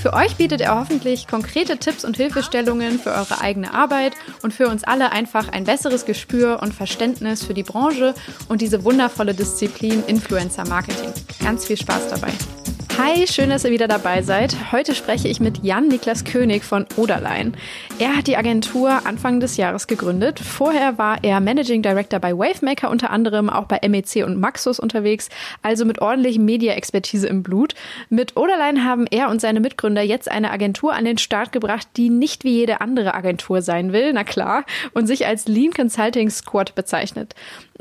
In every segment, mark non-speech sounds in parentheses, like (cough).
Für euch bietet er hoffentlich konkrete Tipps und Hilfestellungen für eure eigene Arbeit und für uns alle einfach ein besseres Gespür und Verständnis für die Branche und diese wundervolle Disziplin Influencer Marketing. Ganz viel Spaß dabei. Hi, schön, dass ihr wieder dabei seid. Heute spreche ich mit Jan-Niklas König von Oderlein. Er hat die Agentur Anfang des Jahres gegründet. Vorher war er Managing Director bei Wavemaker, unter anderem auch bei MEC und Maxus unterwegs, also mit ordentlichem Media-Expertise im Blut. Mit Oderlein haben er und seine Mitgründer jetzt eine Agentur an den Start gebracht, die nicht wie jede andere Agentur sein will, na klar, und sich als Lean Consulting Squad bezeichnet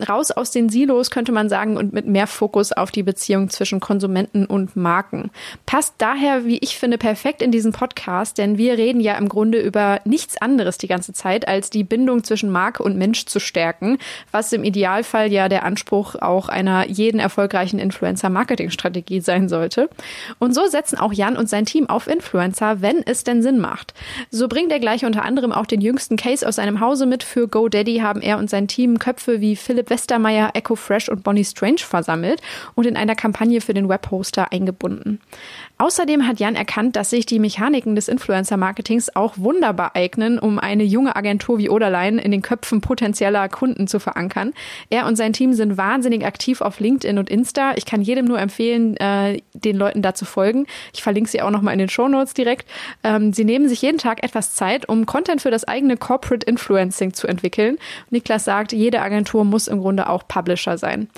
raus aus den Silos, könnte man sagen, und mit mehr Fokus auf die Beziehung zwischen Konsumenten und Marken. Passt daher, wie ich finde, perfekt in diesen Podcast, denn wir reden ja im Grunde über nichts anderes die ganze Zeit, als die Bindung zwischen Marke und Mensch zu stärken, was im Idealfall ja der Anspruch auch einer jeden erfolgreichen Influencer-Marketing-Strategie sein sollte. Und so setzen auch Jan und sein Team auf Influencer, wenn es denn Sinn macht. So bringt er gleich unter anderem auch den jüngsten Case aus seinem Hause mit. Für GoDaddy haben er und sein Team Köpfe wie Philipp Westermeier, Echo Fresh und Bonnie Strange versammelt und in einer Kampagne für den Webhoster eingebunden. Außerdem hat Jan erkannt, dass sich die Mechaniken des Influencer-Marketings auch wunderbar eignen, um eine junge Agentur wie Oderlein in den Köpfen potenzieller Kunden zu verankern. Er und sein Team sind wahnsinnig aktiv auf LinkedIn und Insta. Ich kann jedem nur empfehlen, äh, den Leuten da zu folgen. Ich verlinke sie auch nochmal in den Show Notes direkt. Ähm, sie nehmen sich jeden Tag etwas Zeit, um Content für das eigene Corporate Influencing zu entwickeln. Niklas sagt, jede Agentur muss im Grunde auch Publisher sein.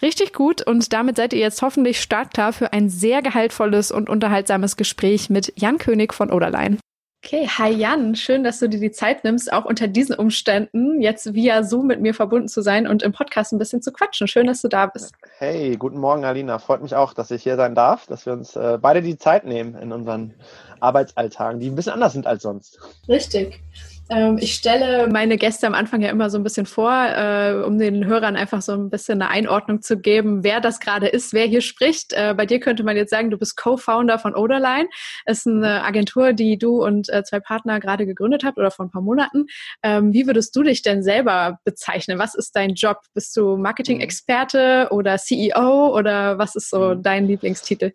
Richtig gut und damit seid ihr jetzt hoffentlich startklar für ein sehr gehaltvolles und unterhaltsames Gespräch mit Jan König von Oderlein. Okay, hi Jan, schön, dass du dir die Zeit nimmst, auch unter diesen Umständen jetzt via Zoom mit mir verbunden zu sein und im Podcast ein bisschen zu quatschen. Schön, dass du da bist. Hey, guten Morgen, Alina. Freut mich auch, dass ich hier sein darf, dass wir uns äh, beide die Zeit nehmen in unseren Arbeitsalltagen, die ein bisschen anders sind als sonst. Richtig. Ähm, ich stelle meine Gäste am Anfang ja immer so ein bisschen vor, äh, um den Hörern einfach so ein bisschen eine Einordnung zu geben, wer das gerade ist, wer hier spricht. Äh, bei dir könnte man jetzt sagen, du bist Co-Founder von Oderline. Es ist eine Agentur, die du und äh, zwei Partner gerade gegründet habt oder vor ein paar Monaten. Ähm, wie würdest du dich denn selber bezeichnen? Was ist dein Job? Bist du Marketing-Experte oder CEO oder was ist so mhm. dein Lieblingstitel?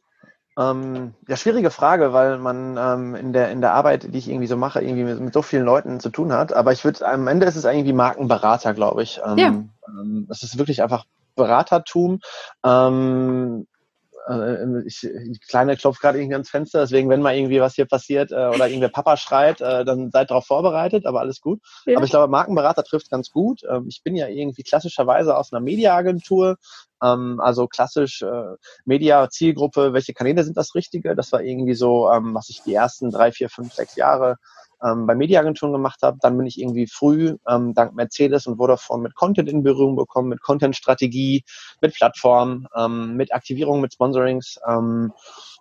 Ähm, ja, schwierige Frage, weil man ähm, in, der, in der Arbeit, die ich irgendwie so mache, irgendwie mit, mit so vielen Leuten zu tun hat. Aber ich würde, am Ende ist es irgendwie Markenberater, glaube ich. Ähm, ja. Ähm, es ist wirklich einfach Beratertum. Ähm, äh, ich, die Kleine klopft gerade irgendwie ans Fenster, deswegen, wenn mal irgendwie was hier passiert äh, oder irgendwer Papa schreit, äh, dann seid darauf vorbereitet, aber alles gut. Ja. Aber ich glaube, Markenberater trifft ganz gut. Ähm, ich bin ja irgendwie klassischerweise aus einer Mediaagentur, ähm, also klassisch äh, Media-Zielgruppe, welche Kanäle sind das Richtige? Das war irgendwie so, ähm, was ich die ersten drei, vier, fünf, sechs Jahre ähm, bei Mediaagenturen gemacht habe. Dann bin ich irgendwie früh ähm, dank Mercedes und Vodafone mit Content in Berührung bekommen, mit Content-Strategie, mit Plattformen, ähm, mit Aktivierung, mit Sponsorings ähm,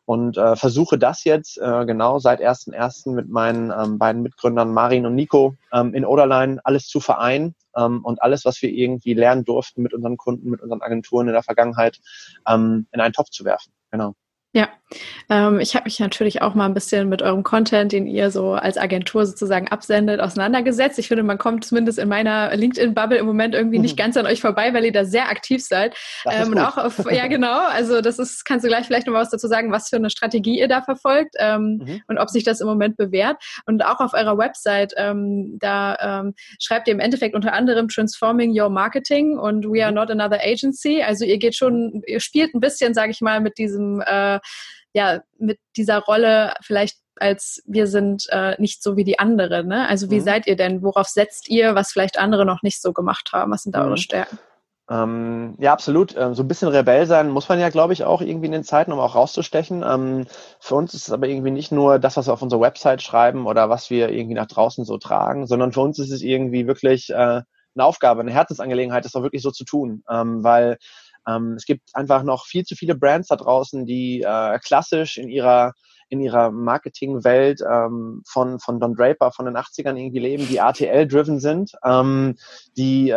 und äh, versuche das jetzt äh, genau seit 1.1. mit meinen ähm, beiden Mitgründern Marin und Nico ähm, in Oderline alles zu vereinen ähm, und alles, was wir irgendwie lernen durften mit unseren Kunden, mit unseren Agenturen in der Vergangenheit, ähm, in einen Topf zu werfen. Genau. Ja, ähm, ich habe mich natürlich auch mal ein bisschen mit eurem Content, den ihr so als Agentur sozusagen absendet, auseinandergesetzt. Ich finde, man kommt zumindest in meiner LinkedIn-Bubble im Moment irgendwie nicht (laughs) ganz an euch vorbei, weil ihr da sehr aktiv seid. Ähm, und auch auf, ja genau, also das ist, kannst du gleich vielleicht noch was dazu sagen, was für eine Strategie ihr da verfolgt ähm, mhm. und ob sich das im Moment bewährt. Und auch auf eurer Website, ähm, da ähm, schreibt ihr im Endeffekt unter anderem Transforming Your Marketing und We Are mhm. Not Another Agency. Also ihr geht schon, ihr spielt ein bisschen, sage ich mal, mit diesem äh, ja, mit dieser Rolle vielleicht als wir sind äh, nicht so wie die anderen. Ne? Also wie mhm. seid ihr denn? Worauf setzt ihr, was vielleicht andere noch nicht so gemacht haben? Was sind da mhm. eure Stärken? Ähm, ja, absolut. Ähm, so ein bisschen Rebell sein muss man ja, glaube ich, auch irgendwie in den Zeiten, um auch rauszustechen. Ähm, für uns ist es aber irgendwie nicht nur das, was wir auf unserer Website schreiben oder was wir irgendwie nach draußen so tragen, sondern für uns ist es irgendwie wirklich äh, eine Aufgabe, eine Herzensangelegenheit, das auch wirklich so zu tun. Ähm, weil ähm, es gibt einfach noch viel zu viele Brands da draußen, die äh, klassisch in ihrer in ihrer Marketingwelt ähm, von, von Don Draper von den 80ern irgendwie leben, die ATL-driven sind, ähm, die äh,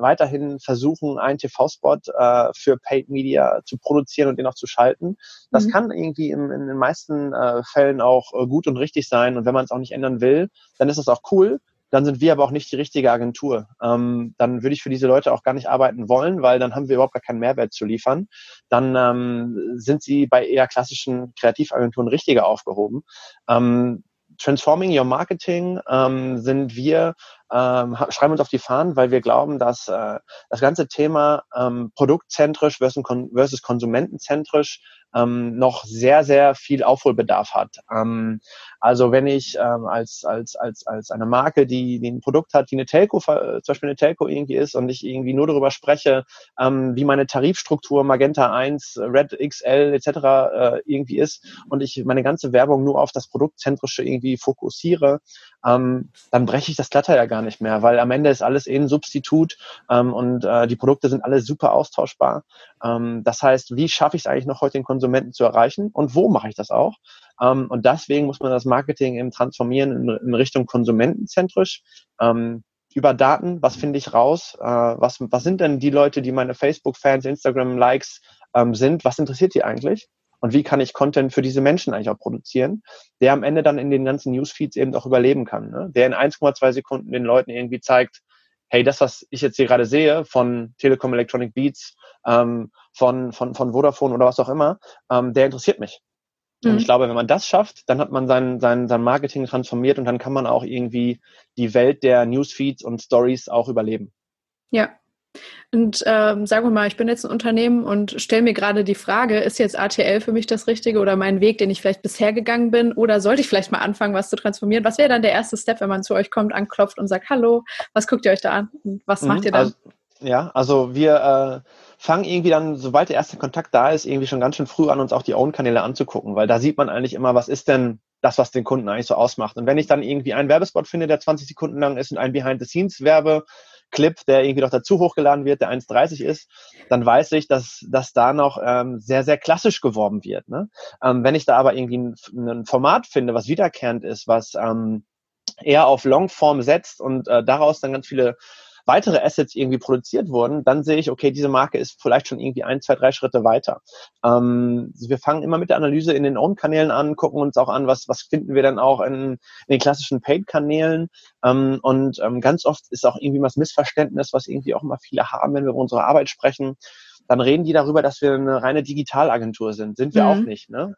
weiterhin versuchen, einen TV-Spot äh, für Paid Media zu produzieren und den auch zu schalten. Das mhm. kann irgendwie im, in den meisten äh, Fällen auch äh, gut und richtig sein. Und wenn man es auch nicht ändern will, dann ist das auch cool dann sind wir aber auch nicht die richtige Agentur. Ähm, dann würde ich für diese Leute auch gar nicht arbeiten wollen, weil dann haben wir überhaupt gar keinen Mehrwert zu liefern. Dann ähm, sind sie bei eher klassischen Kreativagenturen richtiger aufgehoben. Ähm, Transforming Your Marketing ähm, sind wir, ähm, schreiben uns auf die Fahnen, weil wir glauben, dass äh, das ganze Thema ähm, produktzentrisch versus, versus konsumentenzentrisch ähm, noch sehr, sehr viel Aufholbedarf hat. Ähm, also wenn ich ähm, als, als, als, als eine Marke, die, die ein Produkt hat, die eine Telco, zum Beispiel eine Telco irgendwie ist und ich irgendwie nur darüber spreche, ähm, wie meine Tarifstruktur Magenta 1, Red XL etc. Äh, irgendwie ist und ich meine ganze Werbung nur auf das Produktzentrische irgendwie fokussiere, ähm, dann breche ich das Glatter ja gar nicht mehr, weil am Ende ist alles eh ein Substitut ähm, und äh, die Produkte sind alle super austauschbar. Ähm, das heißt, wie schaffe ich es eigentlich noch heute den Konsumenten zu erreichen und wo mache ich das auch? Ähm, und deswegen muss man das Marketing eben transformieren in, in Richtung konsumentenzentrisch. Ähm, über Daten, was finde ich raus? Äh, was, was sind denn die Leute, die meine Facebook-Fans, Instagram-Likes ähm, sind? Was interessiert die eigentlich? Und wie kann ich Content für diese Menschen eigentlich auch produzieren, der am Ende dann in den ganzen Newsfeeds eben auch überleben kann, ne? der in 1,2 Sekunden den Leuten irgendwie zeigt, hey, das, was ich jetzt hier gerade sehe von Telekom Electronic Beats, ähm, von, von, von Vodafone oder was auch immer, ähm, der interessiert mich. Mhm. Und ich glaube, wenn man das schafft, dann hat man sein, sein, sein Marketing transformiert und dann kann man auch irgendwie die Welt der Newsfeeds und Stories auch überleben. Ja, und ähm, sagen wir mal, ich bin jetzt ein Unternehmen und stelle mir gerade die Frage, ist jetzt ATL für mich das Richtige oder mein Weg, den ich vielleicht bisher gegangen bin? Oder sollte ich vielleicht mal anfangen, was zu transformieren? Was wäre dann der erste Step, wenn man zu euch kommt, anklopft und sagt, hallo, was guckt ihr euch da an? Und was mhm, macht ihr dann? Also, ja, also wir äh, fangen irgendwie dann, sobald der erste Kontakt da ist, irgendwie schon ganz schön früh an, uns auch die Own-Kanäle anzugucken, weil da sieht man eigentlich immer, was ist denn das, was den Kunden eigentlich so ausmacht. Und wenn ich dann irgendwie einen Werbespot finde, der 20 Sekunden lang ist und ein Behind-the-Scenes-Werbe, Clip, der irgendwie noch dazu hochgeladen wird, der 1,30 ist, dann weiß ich, dass, dass da noch ähm, sehr, sehr klassisch geworben wird. Ne? Ähm, wenn ich da aber irgendwie ein, ein Format finde, was wiederkehrend ist, was ähm, eher auf Longform setzt und äh, daraus dann ganz viele weitere Assets irgendwie produziert wurden, dann sehe ich, okay, diese Marke ist vielleicht schon irgendwie ein, zwei, drei Schritte weiter. Ähm, wir fangen immer mit der Analyse in den Own-Kanälen an, gucken uns auch an, was, was finden wir dann auch in, in den klassischen Paid-Kanälen. Ähm, und ähm, ganz oft ist auch irgendwie was Missverständnis, was irgendwie auch immer viele haben, wenn wir über unsere Arbeit sprechen dann reden die darüber, dass wir eine reine Digitalagentur sind. Sind wir mhm. auch nicht. Ne?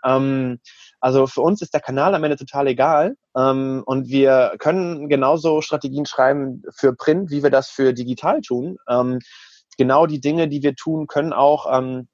Also für uns ist der Kanal am Ende total egal. Ähm, und wir können genauso Strategien schreiben für Print, wie wir das für digital tun. Ähm, genau die Dinge, die wir tun, können auch ähm,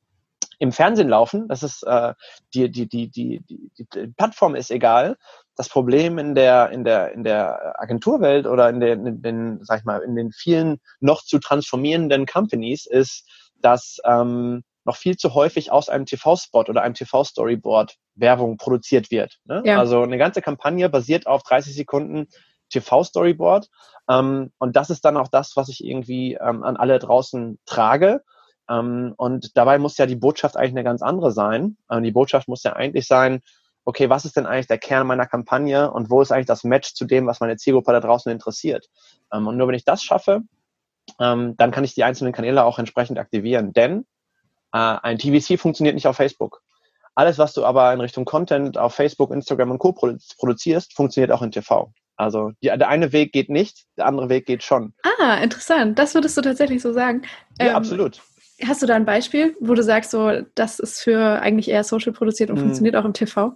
im Fernsehen laufen. Das ist äh, die, die, die, die, die, die Plattform ist egal. Das Problem in der in der in der Agenturwelt oder in den, in den sag ich mal in den vielen noch zu transformierenden Companies ist dass ähm, noch viel zu häufig aus einem TV-Spot oder einem TV-Storyboard Werbung produziert wird. Ne? Ja. Also eine ganze Kampagne basiert auf 30 Sekunden TV-Storyboard. Ähm, und das ist dann auch das, was ich irgendwie ähm, an alle draußen trage. Ähm, und dabei muss ja die Botschaft eigentlich eine ganz andere sein. Ähm, die Botschaft muss ja eigentlich sein, okay, was ist denn eigentlich der Kern meiner Kampagne und wo ist eigentlich das Match zu dem, was meine Zielgruppe da draußen interessiert? Ähm, und nur wenn ich das schaffe, ähm, dann kann ich die einzelnen Kanäle auch entsprechend aktivieren. Denn ein TVC funktioniert nicht auf Facebook. Alles, was du aber in Richtung Content auf Facebook, Instagram und Co. produzierst, funktioniert auch in TV. Also die, der eine Weg geht nicht, der andere Weg geht schon. Ah, interessant. Das würdest du tatsächlich so sagen. Ja, ähm, absolut. Hast du da ein Beispiel, wo du sagst, so, das ist für eigentlich eher Social produziert und hm. funktioniert auch im TV?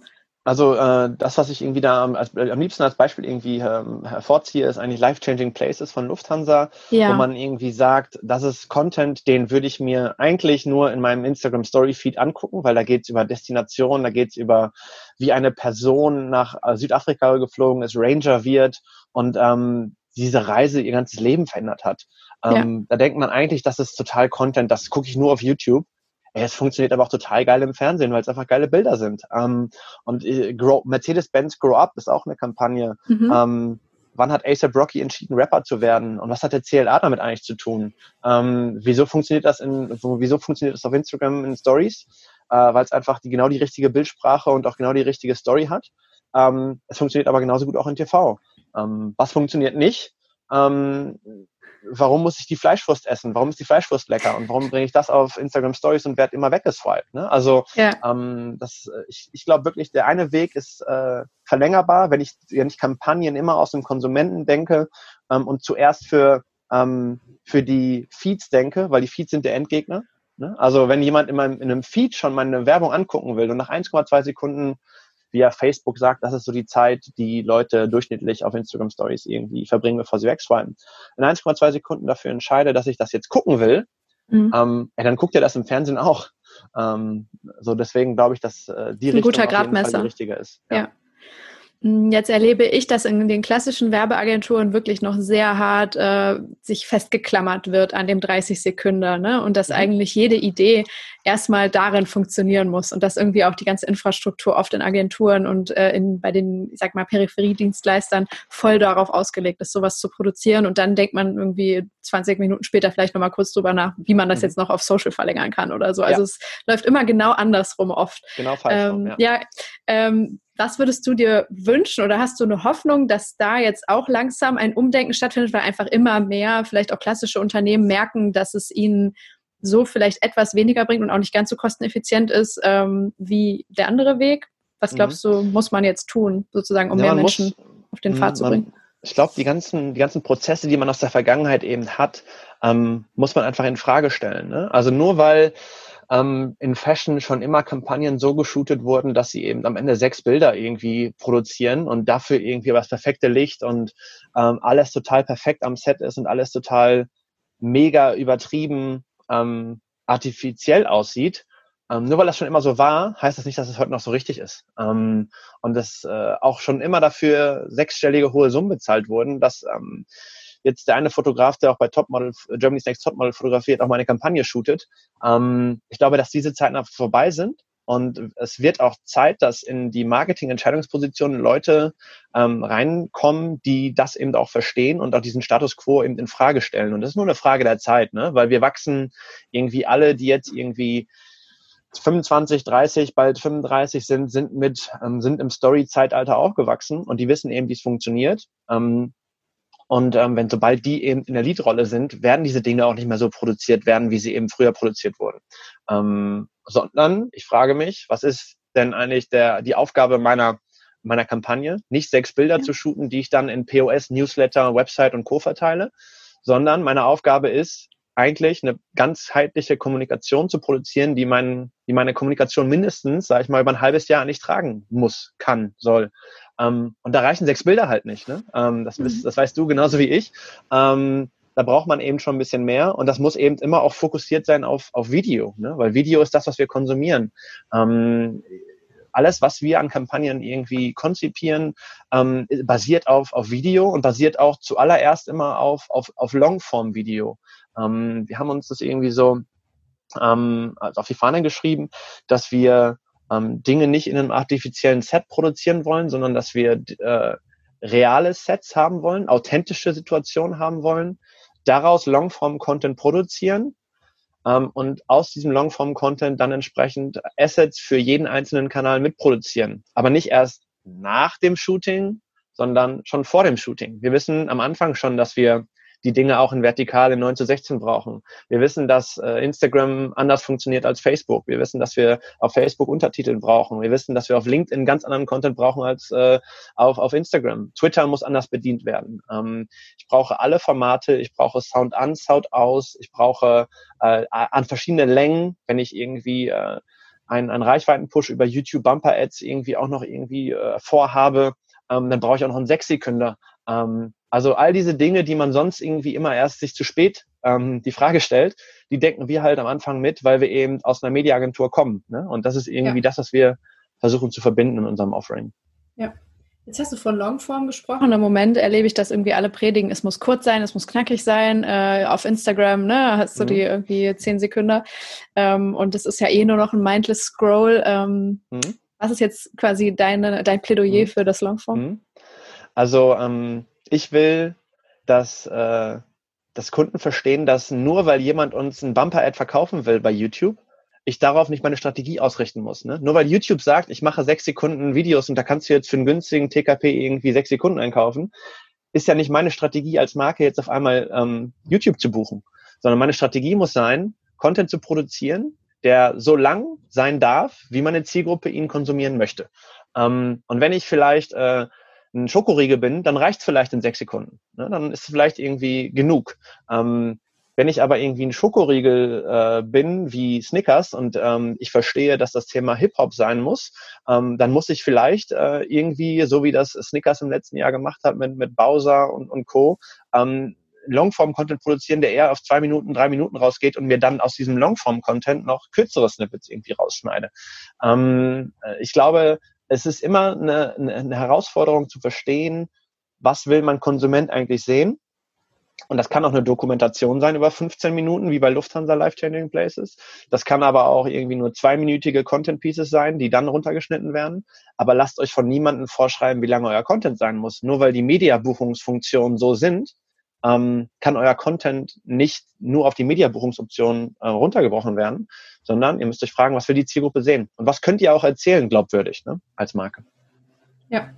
Also äh, das, was ich irgendwie da als, äh, am liebsten als Beispiel irgendwie ähm, hervorziehe, ist eigentlich Life-Changing Places von Lufthansa, ja. wo man irgendwie sagt, das ist Content, den würde ich mir eigentlich nur in meinem Instagram Story Feed angucken, weil da geht's über Destinationen, da geht's über, wie eine Person nach äh, Südafrika geflogen ist, Ranger wird und ähm, diese Reise ihr ganzes Leben verändert hat. Ähm, ja. Da denkt man eigentlich, das ist total Content, das gucke ich nur auf YouTube. Es funktioniert aber auch total geil im Fernsehen, weil es einfach geile Bilder sind. Ähm, und äh, Mercedes-Benz Grow Up ist auch eine Kampagne. Mhm. Ähm, wann hat ASAP Rocky entschieden, Rapper zu werden? Und was hat der CLA damit eigentlich zu tun? Ähm, wieso funktioniert das in, wieso funktioniert das auf Instagram in Stories? Äh, weil es einfach die, genau die richtige Bildsprache und auch genau die richtige Story hat. Ähm, es funktioniert aber genauso gut auch in TV. Ähm, was funktioniert nicht? Warum muss ich die Fleischwurst essen? Warum ist die Fleischwurst lecker? Und warum bringe ich das auf Instagram Stories und werde immer weggeswiped? Ne? Also ja. ähm, das, ich, ich glaube wirklich, der eine Weg ist äh, verlängerbar, wenn ich, wenn ich Kampagnen immer aus dem Konsumenten denke ähm, und zuerst für, ähm, für die Feeds denke, weil die Feeds sind der Endgegner. Ne? Also wenn jemand in, meinem, in einem Feed schon meine Werbung angucken will und nach 1,2 Sekunden via Facebook sagt, das ist so die Zeit, die Leute durchschnittlich auf Instagram Stories irgendwie verbringen, bevor sie wegswipen. In 1,2 Sekunden dafür entscheide, dass ich das jetzt gucken will, mhm. ähm, ja, dann guckt ihr das im Fernsehen auch. Ähm, so deswegen glaube ich, dass äh, die Richtung guter Gradmesser. die richtige ist. Ja. ja. Hm, jetzt erlebe ich, dass in den klassischen Werbeagenturen wirklich noch sehr hart äh, sich festgeklammert wird an dem 30 Sekunden ne? und dass mhm. eigentlich jede Idee erstmal darin funktionieren muss und dass irgendwie auch die ganze Infrastruktur oft in Agenturen und äh, in, bei den, ich sag mal, Peripheriedienstleistern voll darauf ausgelegt ist, sowas zu produzieren und dann denkt man irgendwie 20 Minuten später vielleicht nochmal kurz drüber nach, wie man das mhm. jetzt noch auf Social verlängern kann oder so. Also ja. es läuft immer genau andersrum oft. Genau falsch. Ähm, ja, ja ähm, was würdest du dir wünschen oder hast du eine Hoffnung, dass da jetzt auch langsam ein Umdenken stattfindet, weil einfach immer mehr vielleicht auch klassische Unternehmen merken, dass es ihnen so vielleicht etwas weniger bringt und auch nicht ganz so kosteneffizient ist ähm, wie der andere Weg? Was glaubst mhm. du, muss man jetzt tun, sozusagen, um ja, mehr Menschen muss, auf den Pfad zu bringen? Ich glaube, die ganzen, die ganzen Prozesse, die man aus der Vergangenheit eben hat, ähm, muss man einfach in Frage stellen. Ne? Also nur weil ähm, in Fashion schon immer Kampagnen so geshootet wurden, dass sie eben am Ende sechs Bilder irgendwie produzieren und dafür irgendwie das perfekte Licht und ähm, alles total perfekt am Set ist und alles total mega übertrieben ähm, artifiziell aussieht. Ähm, nur weil das schon immer so war, heißt das nicht, dass es heute noch so richtig ist. Ähm, und dass äh, auch schon immer dafür sechsstellige hohe Summen bezahlt wurden, dass ähm, jetzt der eine Fotograf, der auch bei Topmodel, Germany's Next Topmodel fotografiert, auch mal eine Kampagne shootet. Ähm, ich glaube, dass diese Zeiten vorbei sind. Und es wird auch Zeit, dass in die Marketing-Entscheidungspositionen Leute ähm, reinkommen, die das eben auch verstehen und auch diesen Status quo eben in Frage stellen. Und das ist nur eine Frage der Zeit, ne? weil wir wachsen irgendwie alle, die jetzt irgendwie 25, 30, bald 35 sind, sind mit, ähm, sind im Story-Zeitalter aufgewachsen und die wissen eben, wie es funktioniert. Ähm, und ähm, wenn sobald die eben in der Leadrolle sind, werden diese Dinge auch nicht mehr so produziert werden, wie sie eben früher produziert wurden. Ähm, sondern ich frage mich, was ist denn eigentlich der, die Aufgabe meiner, meiner Kampagne? Nicht sechs Bilder ja. zu shooten, die ich dann in POS, Newsletter, Website und Co. verteile, sondern meine Aufgabe ist, eigentlich eine ganzheitliche Kommunikation zu produzieren, die, mein, die meine Kommunikation mindestens, sage ich mal, über ein halbes Jahr nicht tragen muss, kann, soll. Ähm, und da reichen sechs Bilder halt nicht. Ne? Ähm, das, mhm. das weißt du genauso wie ich. Ähm, da braucht man eben schon ein bisschen mehr und das muss eben immer auch fokussiert sein auf, auf Video, ne? weil Video ist das, was wir konsumieren. Ähm, alles, was wir an Kampagnen irgendwie konzipieren, ähm, basiert auf, auf Video und basiert auch zuallererst immer auf, auf, auf Longform-Video. Ähm, wir haben uns das irgendwie so ähm, also auf die Fahne geschrieben, dass wir ähm, Dinge nicht in einem artifiziellen Set produzieren wollen, sondern dass wir äh, reale Sets haben wollen, authentische Situationen haben wollen, daraus Longform-Content produzieren ähm, und aus diesem Longform-Content dann entsprechend Assets für jeden einzelnen Kanal mitproduzieren. Aber nicht erst nach dem Shooting, sondern schon vor dem Shooting. Wir wissen am Anfang schon, dass wir die Dinge auch in vertikal in 9 zu 16 brauchen. Wir wissen, dass äh, Instagram anders funktioniert als Facebook. Wir wissen, dass wir auf Facebook Untertitel brauchen. Wir wissen, dass wir auf LinkedIn ganz anderen Content brauchen als äh, auf, auf Instagram. Twitter muss anders bedient werden. Ähm, ich brauche alle Formate. Ich brauche Sound an, Sound aus. Ich brauche äh, an verschiedene Längen, wenn ich irgendwie äh, einen, einen Reichweiten-Push über YouTube Bumper Ads irgendwie auch noch irgendwie äh, vorhabe, ähm, dann brauche ich auch noch einen Sechs-Sekünder. Ähm, also all diese Dinge, die man sonst irgendwie immer erst sich zu spät ähm, die Frage stellt, die denken wir halt am Anfang mit, weil wir eben aus einer Mediaagentur kommen. Ne? Und das ist irgendwie ja. das, was wir versuchen zu verbinden in unserem Offering. Ja. Jetzt hast du von Longform gesprochen. Im Moment erlebe ich, dass irgendwie alle predigen, es muss kurz sein, es muss knackig sein. Äh, auf Instagram, ne, hast du mhm. die irgendwie zehn Sekunden. Ähm, und es ist ja eh nur noch ein mindless Scroll. Ähm, mhm. Was ist jetzt quasi deine, dein Plädoyer mhm. für das Longform? Also ähm, ich will, dass, äh, dass Kunden verstehen, dass nur weil jemand uns ein Bumper-Ad verkaufen will bei YouTube, ich darauf nicht meine Strategie ausrichten muss. Ne? Nur weil YouTube sagt, ich mache sechs Sekunden Videos und da kannst du jetzt für einen günstigen TKP irgendwie sechs Sekunden einkaufen, ist ja nicht meine Strategie als Marke jetzt auf einmal ähm, YouTube zu buchen, sondern meine Strategie muss sein, Content zu produzieren, der so lang sein darf, wie meine Zielgruppe ihn konsumieren möchte. Ähm, und wenn ich vielleicht äh, ein Schokoriegel bin, dann reicht es vielleicht in sechs Sekunden. Ne? Dann ist es vielleicht irgendwie genug. Ähm, wenn ich aber irgendwie ein Schokoriegel äh, bin, wie Snickers, und ähm, ich verstehe, dass das Thema Hip-Hop sein muss, ähm, dann muss ich vielleicht äh, irgendwie, so wie das Snickers im letzten Jahr gemacht hat mit, mit Bowser und, und Co., ähm, Longform-Content produzieren, der eher auf zwei Minuten, drei Minuten rausgeht und mir dann aus diesem Longform-Content noch kürzere Snippets irgendwie rausschneide. Ähm, äh, ich glaube, es ist immer eine, eine Herausforderung zu verstehen, was will man Konsument eigentlich sehen und das kann auch eine Dokumentation sein über 15 Minuten, wie bei Lufthansa Life Changing Places. Das kann aber auch irgendwie nur zweiminütige Content Pieces sein, die dann runtergeschnitten werden. Aber lasst euch von niemandem vorschreiben, wie lange euer Content sein muss. Nur weil die Media-Buchungsfunktionen so sind, ähm, kann euer Content nicht nur auf die Media-Buchungsoptionen äh, runtergebrochen werden, sondern ihr müsst euch fragen, was will die Zielgruppe sehen? Und was könnt ihr auch erzählen, glaubwürdig, ne, als Marke? Ja,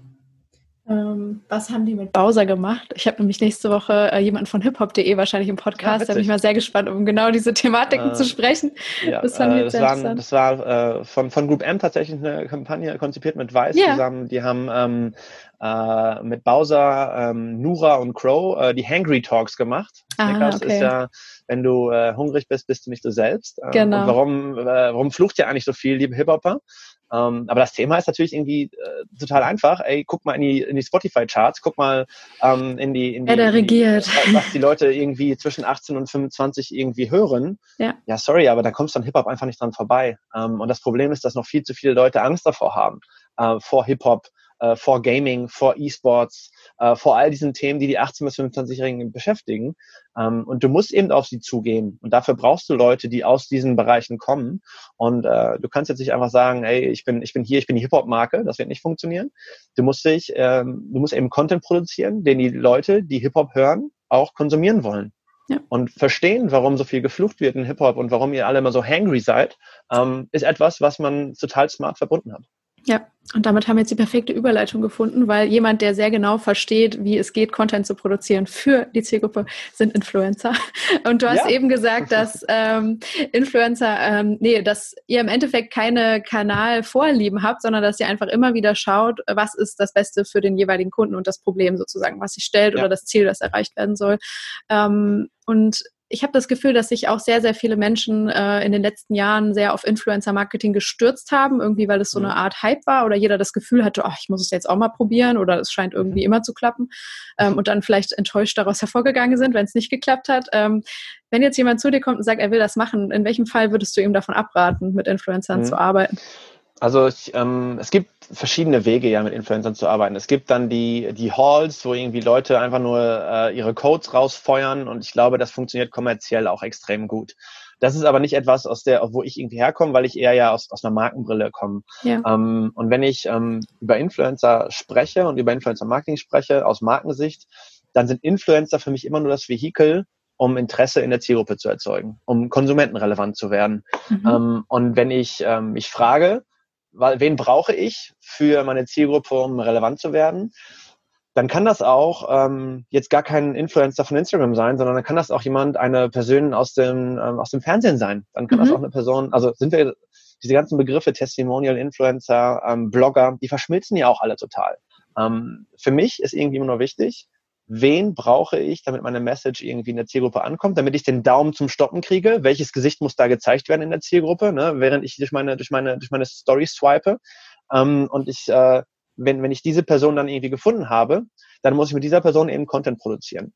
ähm, was haben die mit Bowser gemacht? Ich habe nämlich nächste Woche äh, jemanden von hiphop.de wahrscheinlich im Podcast. Ja, da bin ich mal sehr gespannt, um genau diese Thematiken äh, zu sprechen. Ja, das, äh, das, waren, das war äh, von, von Group M tatsächlich eine Kampagne konzipiert mit Weiß ja. zusammen. Die haben ähm, äh, mit Bowser, ähm, Nura und Crow äh, die Hangry Talks gemacht. Ah, okay. ist ja, wenn du hungrig bist, bist du nicht du selbst. genau. Und warum, warum flucht ihr eigentlich so viel, liebe Hip-Hopper? Ähm, aber das Thema ist natürlich irgendwie äh, total einfach. Ey, guck mal in die, in die Spotify-Charts, guck mal ähm, in die, in die, ja, regiert. Die, was die Leute irgendwie zwischen 18 und 25 irgendwie hören. Ja, ja sorry, aber da kommst du an Hip-Hop einfach nicht dran vorbei. Ähm, und das Problem ist, dass noch viel zu viele Leute Angst davor haben, äh, vor Hip-Hop, äh, vor Gaming, vor E-Sports, äh, vor all diesen Themen, die die 18- bis 25-Jährigen beschäftigen. Ähm, und du musst eben auf sie zugehen. Und dafür brauchst du Leute, die aus diesen Bereichen kommen. Und äh, du kannst jetzt nicht einfach sagen, hey, ich bin, ich bin hier, ich bin die Hip-Hop-Marke. Das wird nicht funktionieren. Du musst dich, ähm, du musst eben Content produzieren, den die Leute, die Hip-Hop hören, auch konsumieren wollen. Ja. Und verstehen, warum so viel geflucht wird in Hip-Hop und warum ihr alle immer so hangry seid, ähm, ist etwas, was man total smart verbunden hat. Ja, und damit haben wir jetzt die perfekte Überleitung gefunden, weil jemand, der sehr genau versteht, wie es geht, Content zu produzieren für die Zielgruppe, sind Influencer. Und du hast ja. eben gesagt, dass ähm, Influencer, ähm, nee, dass ihr im Endeffekt keine Kanalvorlieben habt, sondern dass ihr einfach immer wieder schaut, was ist das Beste für den jeweiligen Kunden und das Problem sozusagen, was sich stellt ja. oder das Ziel, das erreicht werden soll. Ähm, und ich habe das Gefühl, dass sich auch sehr, sehr viele Menschen äh, in den letzten Jahren sehr auf Influencer-Marketing gestürzt haben, irgendwie weil es so eine mhm. Art Hype war oder jeder das Gefühl hatte, oh, ich muss es jetzt auch mal probieren oder es scheint irgendwie mhm. immer zu klappen ähm, und dann vielleicht enttäuscht daraus hervorgegangen sind, wenn es nicht geklappt hat. Ähm, wenn jetzt jemand zu dir kommt und sagt, er will das machen, in welchem Fall würdest du ihm davon abraten, mit Influencern mhm. zu arbeiten? Also ich, ähm, es gibt verschiedene Wege, ja, mit Influencern zu arbeiten. Es gibt dann die, die Halls, wo irgendwie Leute einfach nur äh, ihre Codes rausfeuern und ich glaube, das funktioniert kommerziell auch extrem gut. Das ist aber nicht etwas, aus der, wo ich irgendwie herkomme, weil ich eher ja aus, aus einer Markenbrille komme. Ja. Ähm, und wenn ich ähm, über Influencer spreche und über Influencer-Marketing spreche, aus Markensicht, dann sind Influencer für mich immer nur das Vehikel, um Interesse in der Zielgruppe zu erzeugen, um konsumentenrelevant zu werden. Mhm. Ähm, und wenn ich ähm, mich frage, wen brauche ich für meine Zielgruppe, um relevant zu werden, dann kann das auch ähm, jetzt gar kein Influencer von Instagram sein, sondern dann kann das auch jemand, eine Person aus dem, ähm, aus dem Fernsehen sein. Dann kann mhm. das auch eine Person, also sind wir, diese ganzen Begriffe, Testimonial, Influencer, ähm, Blogger, die verschmilzen ja auch alle total. Ähm, für mich ist irgendwie immer nur wichtig, wen brauche ich, damit meine Message irgendwie in der Zielgruppe ankommt, damit ich den Daumen zum Stoppen kriege, welches Gesicht muss da gezeigt werden in der Zielgruppe, ne, während ich durch meine, durch meine, durch meine Story swipe. Ähm, und ich, äh, wenn, wenn ich diese Person dann irgendwie gefunden habe, dann muss ich mit dieser Person eben Content produzieren.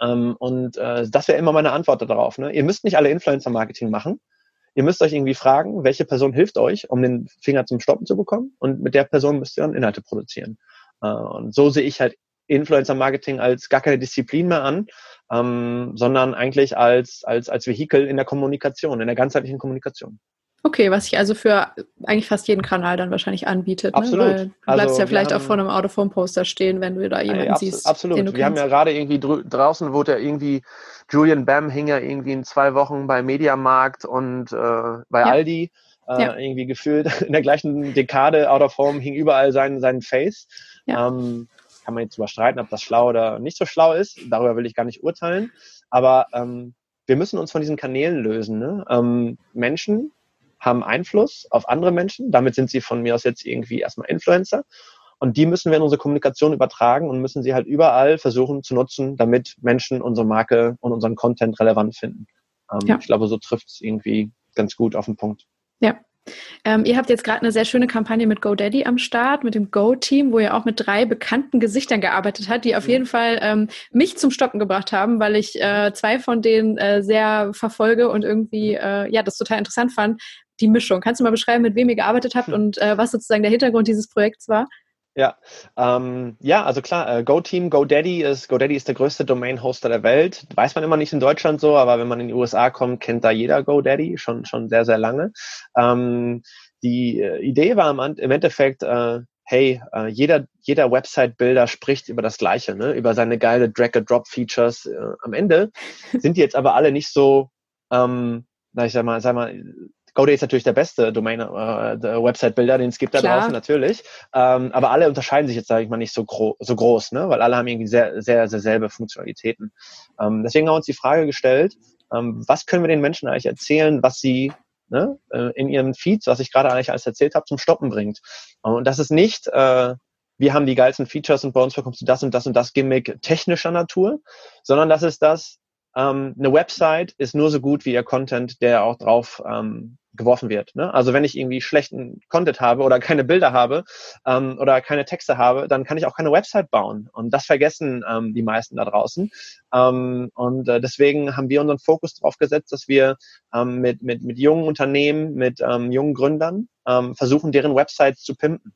Ähm, und äh, das wäre immer meine Antwort darauf. Ne? Ihr müsst nicht alle Influencer-Marketing machen. Ihr müsst euch irgendwie fragen, welche Person hilft euch, um den Finger zum Stoppen zu bekommen. Und mit der Person müsst ihr dann Inhalte produzieren. Äh, und so sehe ich halt Influencer-Marketing als gar keine Disziplin mehr an, ähm, sondern eigentlich als, als, als Vehikel in der Kommunikation, in der ganzheitlichen Kommunikation. Okay, was sich also für eigentlich fast jeden Kanal dann wahrscheinlich anbietet. Absolut. Ne? Weil du bleibst also, ja vielleicht haben, auch vor einem Out-of-Home-Poster stehen, wenn du da jemanden ey, siehst. Absolut. wir kennst. haben ja gerade irgendwie draußen, wurde ja irgendwie, Julian Bam hing ja irgendwie in zwei Wochen bei Mediamarkt und äh, bei ja. Aldi. Äh, ja. Irgendwie gefühlt (laughs) in der gleichen Dekade Out of Home hing überall sein, sein Face. Ja. Ähm, kann man jetzt überstreiten, ob das schlau oder nicht so schlau ist. Darüber will ich gar nicht urteilen. Aber ähm, wir müssen uns von diesen Kanälen lösen. Ne? Ähm, Menschen haben Einfluss auf andere Menschen. Damit sind sie von mir aus jetzt irgendwie erstmal Influencer. Und die müssen wir in unsere Kommunikation übertragen und müssen sie halt überall versuchen zu nutzen, damit Menschen unsere Marke und unseren Content relevant finden. Ähm, ja. Ich glaube, so trifft es irgendwie ganz gut auf den Punkt. Ja, ähm, ihr habt jetzt gerade eine sehr schöne Kampagne mit GoDaddy am Start, mit dem Go-Team, wo ihr auch mit drei bekannten Gesichtern gearbeitet habt, die auf jeden Fall ähm, mich zum Stoppen gebracht haben, weil ich äh, zwei von denen äh, sehr verfolge und irgendwie äh, ja das total interessant fand. Die Mischung. Kannst du mal beschreiben, mit wem ihr gearbeitet habt hm. und äh, was sozusagen der Hintergrund dieses Projekts war? Ja, ähm, ja, also klar, äh, GoTeam, GoDaddy ist, GoDaddy ist der größte Domain-Hoster der Welt. Weiß man immer nicht in Deutschland so, aber wenn man in die USA kommt, kennt da jeder GoDaddy schon, schon sehr, sehr lange. Ähm, die äh, Idee war im, im Endeffekt, äh, hey, äh, jeder, jeder Website-Builder spricht über das Gleiche, ne? über seine geile Drag-and-Drop-Features. Äh, am Ende sind die jetzt aber alle nicht so, ähm, na, ich sag mal, sag mal, GoDaddy ist natürlich der beste Domain, äh, Website-Builder, den es gibt da Klar. draußen natürlich. Ähm, aber alle unterscheiden sich jetzt, sage ich mal, nicht so, gro so groß, ne? weil alle haben irgendwie sehr, sehr, sehr selbe Funktionalitäten. Ähm, deswegen haben wir uns die Frage gestellt, ähm, was können wir den Menschen eigentlich erzählen, was sie ne, äh, in ihren Feeds, was ich gerade eigentlich alles erzählt habe, zum Stoppen bringt. Und das ist nicht, äh, wir haben die geilsten Features und bei uns bekommst du das und das und das Gimmick technischer Natur, sondern das ist das, ähm, eine Website ist nur so gut wie ihr Content, der auch drauf ähm, geworfen wird. Ne? Also wenn ich irgendwie schlechten Content habe oder keine Bilder habe ähm, oder keine Texte habe, dann kann ich auch keine Website bauen. Und das vergessen ähm, die meisten da draußen. Ähm, und äh, deswegen haben wir unseren Fokus darauf gesetzt, dass wir ähm, mit, mit, mit jungen Unternehmen, mit ähm, jungen Gründern ähm, versuchen, deren Websites zu pimpen.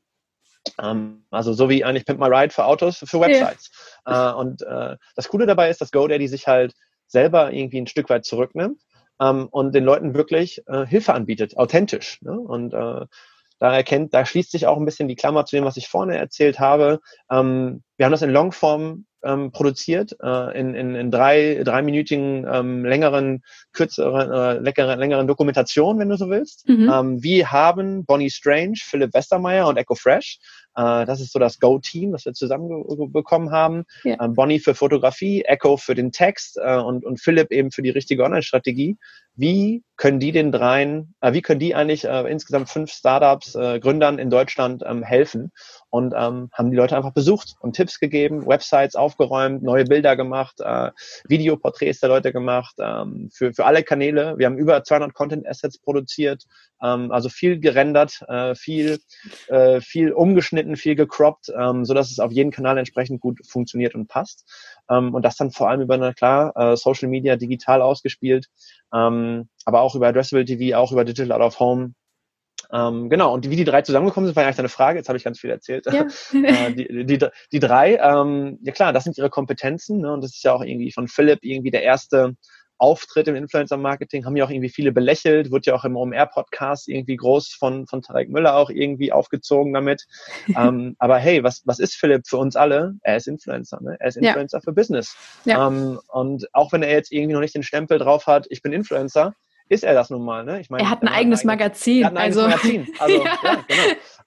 Ähm, also so wie eigentlich Pimp My Ride für Autos, für Websites. Ja. Äh, und äh, das Coole dabei ist, dass GoDaddy sich halt selber irgendwie ein Stück weit zurücknimmt ähm, und den Leuten wirklich äh, Hilfe anbietet, authentisch. Ne? Und äh, da erkennt, da schließt sich auch ein bisschen die Klammer zu dem, was ich vorne erzählt habe. Ähm, wir haben das in Longform ähm, produziert, äh, in, in, in drei, dreiminütigen, ähm, längeren, kürzeren, äh, längeren, längeren Dokumentationen, wenn du so willst. Mhm. Ähm, wie haben Bonnie Strange, Philipp Westermeier und Echo Fresh äh, das ist so das Go-Team, das wir zusammenbekommen haben. Ja. Ähm, Bonnie für Fotografie, Echo für den Text äh, und, und Philipp eben für die richtige Online-Strategie. Wie können die den dreien, äh, wie können die eigentlich äh, insgesamt fünf Startups, äh, Gründern in Deutschland ähm, helfen? Und ähm, haben die Leute einfach besucht und Tipps gegeben, Websites aufgeräumt, neue Bilder gemacht, äh, Videoporträts der Leute gemacht, ähm, für, für alle Kanäle. Wir haben über 200 Content-Assets produziert, ähm, also viel gerendert, äh, viel, äh, viel umgeschnitten, viel gecroppt, ähm, dass es auf jeden Kanal entsprechend gut funktioniert und passt. Ähm, und das dann vor allem über, na klar, äh, Social Media digital ausgespielt, ähm, aber auch über Addressable TV, auch über Digital Out of Home. Ähm, genau, und wie die drei zusammengekommen sind, war eigentlich deine Frage. Jetzt habe ich ganz viel erzählt. Ja. (laughs) äh, die, die, die drei, ähm, ja klar, das sind ihre Kompetenzen. Ne? Und das ist ja auch irgendwie von Philipp irgendwie der erste Auftritt im Influencer-Marketing, haben ja auch irgendwie viele belächelt, wird ja auch im OMR-Podcast irgendwie groß von, von Tarek Müller auch irgendwie aufgezogen damit. (laughs) ähm, aber hey, was, was ist Philipp für uns alle? Er ist Influencer, ne? Er ist Influencer ja. für Business. Ja. Ähm, und auch wenn er jetzt irgendwie noch nicht den Stempel drauf hat, ich bin Influencer, ist er das nun mal, ne? Ich meine, er hat ein eigenes Magazin. Ein eigenes also, Magazin. (laughs) Also, ja, ja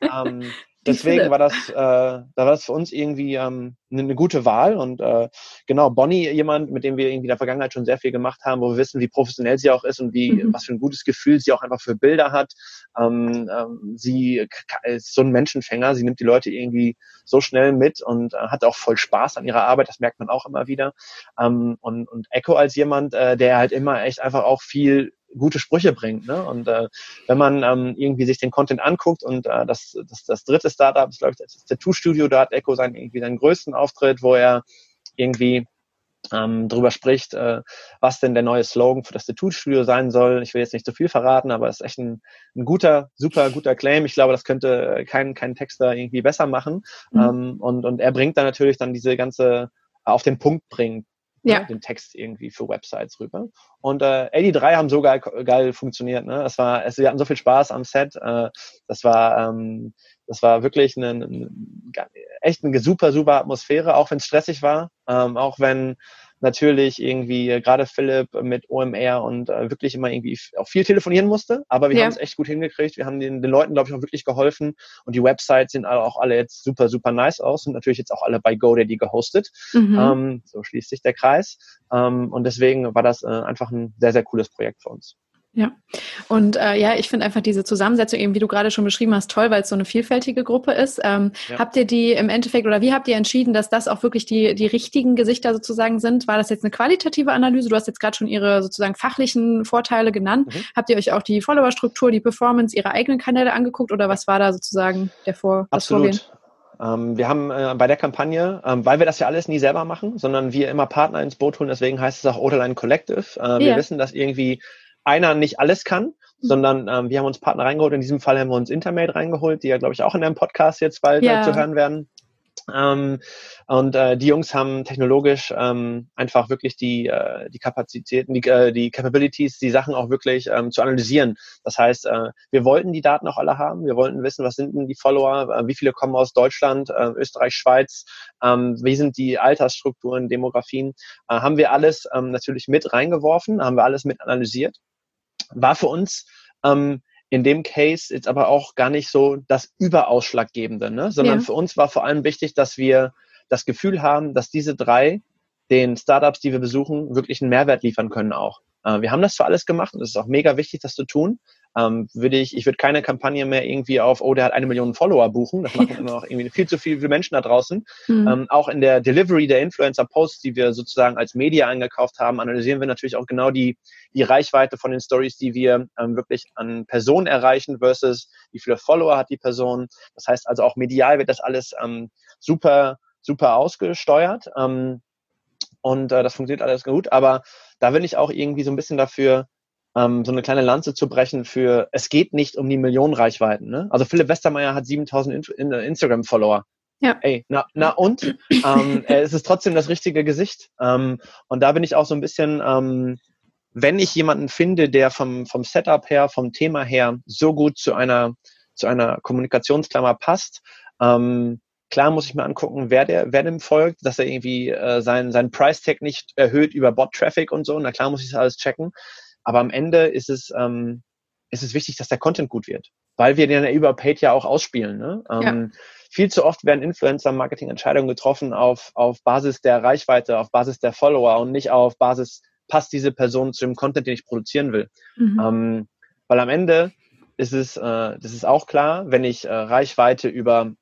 genau. Ähm, (laughs) deswegen war das, äh, da war das für uns irgendwie ähm, eine, eine gute Wahl und äh, genau Bonnie jemand, mit dem wir irgendwie in der Vergangenheit schon sehr viel gemacht haben, wo wir wissen, wie professionell sie auch ist und wie mhm. was für ein gutes Gefühl sie auch einfach für Bilder hat. Ähm, ähm, sie ist so ein Menschenfänger, sie nimmt die Leute irgendwie so schnell mit und äh, hat auch voll Spaß an ihrer Arbeit, das merkt man auch immer wieder. Ähm, und, und Echo als jemand, äh, der halt immer echt einfach auch viel gute Sprüche bringt. Ne? Und äh, wenn man ähm, irgendwie sich den Content anguckt und äh, das, das, das dritte Startup ist, glaube ich, das Tattoo Studio, da hat Echo seinen, irgendwie seinen größten Auftritt, wo er irgendwie ähm, darüber spricht, äh, was denn der neue Slogan für das Tattoo-Studio sein soll. Ich will jetzt nicht zu viel verraten, aber es ist echt ein, ein guter, super guter Claim. Ich glaube, das könnte kein, kein Texter irgendwie besser machen. Mhm. Ähm, und, und er bringt dann natürlich dann diese ganze auf den Punkt bringt, ja. ne, den Text irgendwie für Websites rüber. Und äh, AD3 haben so geil, geil funktioniert. Ne? Das war, es, wir hatten so viel Spaß am Set. Äh, das war ähm, das war wirklich eine, eine, echt eine super, super Atmosphäre, auch wenn es stressig war, ähm, auch wenn natürlich irgendwie äh, gerade Philipp mit OMR und äh, wirklich immer irgendwie auch viel telefonieren musste, aber wir ja. haben es echt gut hingekriegt. Wir haben den, den Leuten, glaube ich, auch wirklich geholfen und die Websites sehen auch alle jetzt super, super nice aus und natürlich jetzt auch alle bei GoDaddy gehostet. Mhm. Ähm, so schließt sich der Kreis. Ähm, und deswegen war das äh, einfach ein sehr, sehr cooles Projekt für uns. Ja, und äh, ja, ich finde einfach diese Zusammensetzung, eben wie du gerade schon beschrieben hast, toll, weil es so eine vielfältige Gruppe ist. Ähm, ja. Habt ihr die im Endeffekt oder wie habt ihr entschieden, dass das auch wirklich die, die richtigen Gesichter sozusagen sind? War das jetzt eine qualitative Analyse? Du hast jetzt gerade schon ihre sozusagen fachlichen Vorteile genannt. Mhm. Habt ihr euch auch die Followerstruktur, die Performance ihrer eigenen Kanäle angeguckt oder was war da sozusagen der Vor Absolut. Ähm, wir haben äh, bei der Kampagne, ähm, weil wir das ja alles nie selber machen, sondern wir immer Partner ins Boot holen, deswegen heißt es auch Oderline Collective. Äh, ja. Wir wissen, dass irgendwie einer nicht alles kann, mhm. sondern ähm, wir haben uns Partner reingeholt. In diesem Fall haben wir uns Intermate reingeholt, die ja, glaube ich, auch in einem Podcast jetzt bald äh, ja. zu hören werden. Ähm, und äh, die Jungs haben technologisch ähm, einfach wirklich die, äh, die Kapazitäten, die, äh, die Capabilities, die Sachen auch wirklich ähm, zu analysieren. Das heißt, äh, wir wollten die Daten auch alle haben. Wir wollten wissen, was sind denn die Follower, äh, wie viele kommen aus Deutschland, äh, Österreich, Schweiz, ähm, wie sind die Altersstrukturen, Demografien. Äh, haben wir alles ähm, natürlich mit reingeworfen, haben wir alles mit analysiert war für uns ähm, in dem Case jetzt aber auch gar nicht so das Überausschlaggebende, ne? sondern ja. für uns war vor allem wichtig, dass wir das Gefühl haben, dass diese drei den Startups, die wir besuchen, wirklich einen Mehrwert liefern können auch. Äh, wir haben das für alles gemacht und es ist auch mega wichtig, das zu tun ähm, würde ich, ich würde keine Kampagne mehr irgendwie auf, oh, der hat eine Million Follower buchen. Das machen (laughs) immer noch irgendwie viel zu viele Menschen da draußen. Mhm. Ähm, auch in der Delivery der Influencer-Posts, die wir sozusagen als Media eingekauft haben, analysieren wir natürlich auch genau die, die Reichweite von den Stories, die wir ähm, wirklich an Personen erreichen versus wie viele Follower hat die Person. Das heißt also auch medial wird das alles ähm, super, super ausgesteuert. Ähm, und äh, das funktioniert alles gut. Aber da bin ich auch irgendwie so ein bisschen dafür, ähm, so eine kleine Lanze zu brechen für, es geht nicht um die Millionenreichweiten. Ne? Also Philipp Westermeier hat 7000 in, in, Instagram-Follower. Ja. Ey, na, na und? ähm, es ist trotzdem das richtige Gesicht. Ähm, und da bin ich auch so ein bisschen, ähm, wenn ich jemanden finde, der vom, vom Setup her, vom Thema her so gut zu einer, zu einer Kommunikationsklammer passt, ähm, klar muss ich mir angucken, wer der, wer dem folgt, dass er irgendwie äh, sein, sein Price Tag nicht erhöht über Bot Traffic und so. Na klar muss ich das alles checken. Aber am Ende ist es, ähm, ist es wichtig, dass der Content gut wird, weil wir den über Paid ja auch ausspielen. Ne? Ähm, ja. Viel zu oft werden Influencer-Marketing-Entscheidungen getroffen auf, auf Basis der Reichweite, auf Basis der Follower und nicht auf Basis, passt diese Person zu dem Content, den ich produzieren will. Mhm. Ähm, weil am Ende ist es, äh, das ist auch klar, wenn ich äh, Reichweite über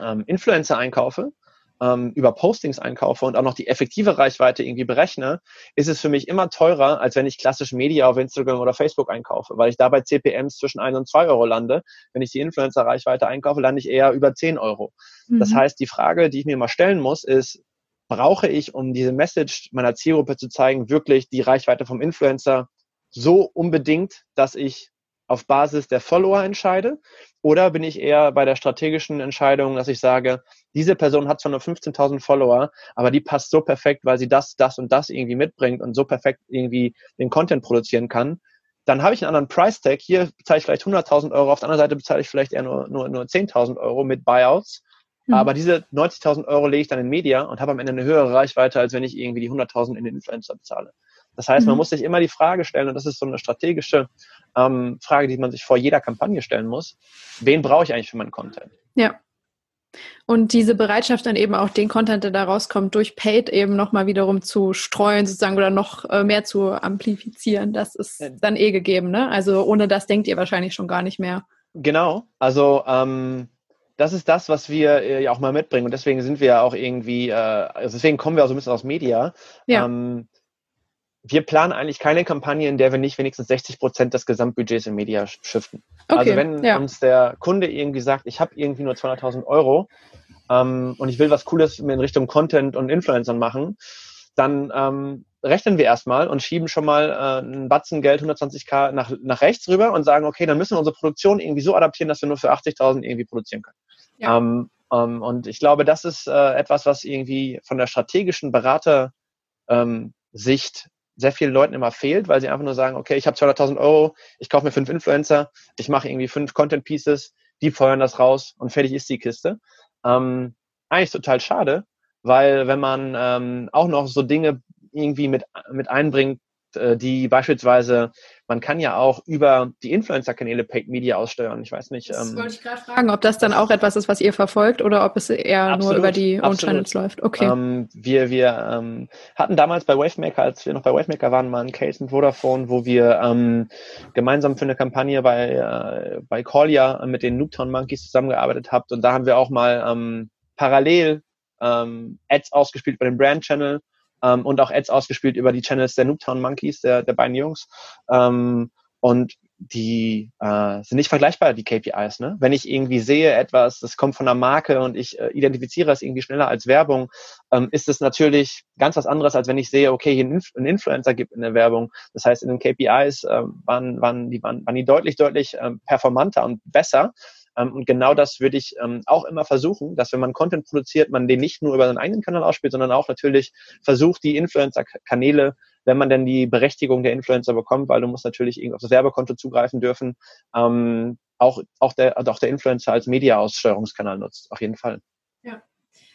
ähm, Influencer einkaufe, ähm, über Postings einkaufe und auch noch die effektive Reichweite irgendwie berechne, ist es für mich immer teurer, als wenn ich klassisch Media auf Instagram oder Facebook einkaufe, weil ich dabei CPMs zwischen 1 und 2 Euro lande. Wenn ich die Influencer-Reichweite einkaufe, lande ich eher über 10 Euro. Mhm. Das heißt, die Frage, die ich mir mal stellen muss, ist, brauche ich, um diese Message meiner Zielgruppe zu zeigen, wirklich die Reichweite vom Influencer so unbedingt, dass ich auf Basis der Follower entscheide? Oder bin ich eher bei der strategischen Entscheidung, dass ich sage, diese Person hat zwar nur 15.000 Follower, aber die passt so perfekt, weil sie das, das und das irgendwie mitbringt und so perfekt irgendwie den Content produzieren kann. Dann habe ich einen anderen Price Tag. Hier bezahle ich vielleicht 100.000 Euro, auf der anderen Seite bezahle ich vielleicht eher nur, nur, nur 10.000 Euro mit Buyouts. Mhm. Aber diese 90.000 Euro lege ich dann in Media und habe am Ende eine höhere Reichweite, als wenn ich irgendwie die 100.000 in den Influencer bezahle. Das heißt, man mhm. muss sich immer die Frage stellen, und das ist so eine strategische ähm, Frage, die man sich vor jeder Kampagne stellen muss, wen brauche ich eigentlich für meinen Content? Ja. Und diese Bereitschaft dann eben auch den Content, der da rauskommt, durch Paid eben nochmal wiederum zu streuen sozusagen oder noch äh, mehr zu amplifizieren, das ist dann eh gegeben, ne? Also ohne das denkt ihr wahrscheinlich schon gar nicht mehr. Genau, also ähm, das ist das, was wir äh, ja auch mal mitbringen und deswegen sind wir ja auch irgendwie, äh, also deswegen kommen wir auch so ein bisschen aus Media. Ja. Ähm, wir planen eigentlich keine Kampagne, in der wir nicht wenigstens 60 Prozent des Gesamtbudgets in Media shiften. Okay, also wenn ja. uns der Kunde irgendwie sagt, ich habe irgendwie nur 200.000 Euro ähm, und ich will was Cooles in Richtung Content und Influencern machen, dann ähm, rechnen wir erstmal und schieben schon mal äh, einen Batzen Geld, 120k nach, nach rechts rüber und sagen, okay, dann müssen wir unsere Produktion irgendwie so adaptieren, dass wir nur für 80.000 irgendwie produzieren können. Ja. Ähm, ähm, und ich glaube, das ist äh, etwas, was irgendwie von der strategischen Berater ähm, Sicht sehr vielen Leuten immer fehlt, weil sie einfach nur sagen, okay, ich habe 200.000 Euro, ich kaufe mir fünf Influencer, ich mache irgendwie fünf Content Pieces, die feuern das raus und fertig ist die Kiste. Ähm, eigentlich total schade, weil wenn man ähm, auch noch so Dinge irgendwie mit, mit einbringt, die beispielsweise, man kann ja auch über die Influencer-Kanäle Paid Media aussteuern. Ich weiß nicht. Das ähm, wollte ich gerade fragen, ob das dann auch etwas ist, was ihr verfolgt oder ob es eher absolut, nur über die Own Channels läuft. Okay. Ähm, wir wir ähm, hatten damals bei Wavemaker, als wir noch bei Wavemaker waren, mal einen Case mit Vodafone, wo wir ähm, gemeinsam für eine Kampagne bei, äh, bei Collier mit den Noobtown Monkeys zusammengearbeitet habt. Und da haben wir auch mal ähm, parallel ähm, Ads ausgespielt bei dem Brand Channel ähm, und auch Ads ausgespielt über die Channels der Noobtown Monkeys, der, der beiden Jungs. Ähm, und die äh, sind nicht vergleichbar, die KPIs. Ne? Wenn ich irgendwie sehe etwas, das kommt von einer Marke und ich äh, identifiziere es irgendwie schneller als Werbung, ähm, ist es natürlich ganz was anderes, als wenn ich sehe, okay, hier ein, ein Influencer gibt in der Werbung. Das heißt, in den KPIs äh, waren, waren, die, waren, waren die deutlich, deutlich äh, performanter und besser. Ähm, und genau das würde ich ähm, auch immer versuchen, dass wenn man Content produziert, man den nicht nur über seinen eigenen Kanal ausspielt, sondern auch natürlich versucht, die Influencer-Kanäle, wenn man denn die Berechtigung der Influencer bekommt, weil du musst natürlich irgendwie auf das Werbekonto zugreifen dürfen, ähm, auch, auch, der, also auch der Influencer als Media-Aussteuerungskanal nutzt, auf jeden Fall.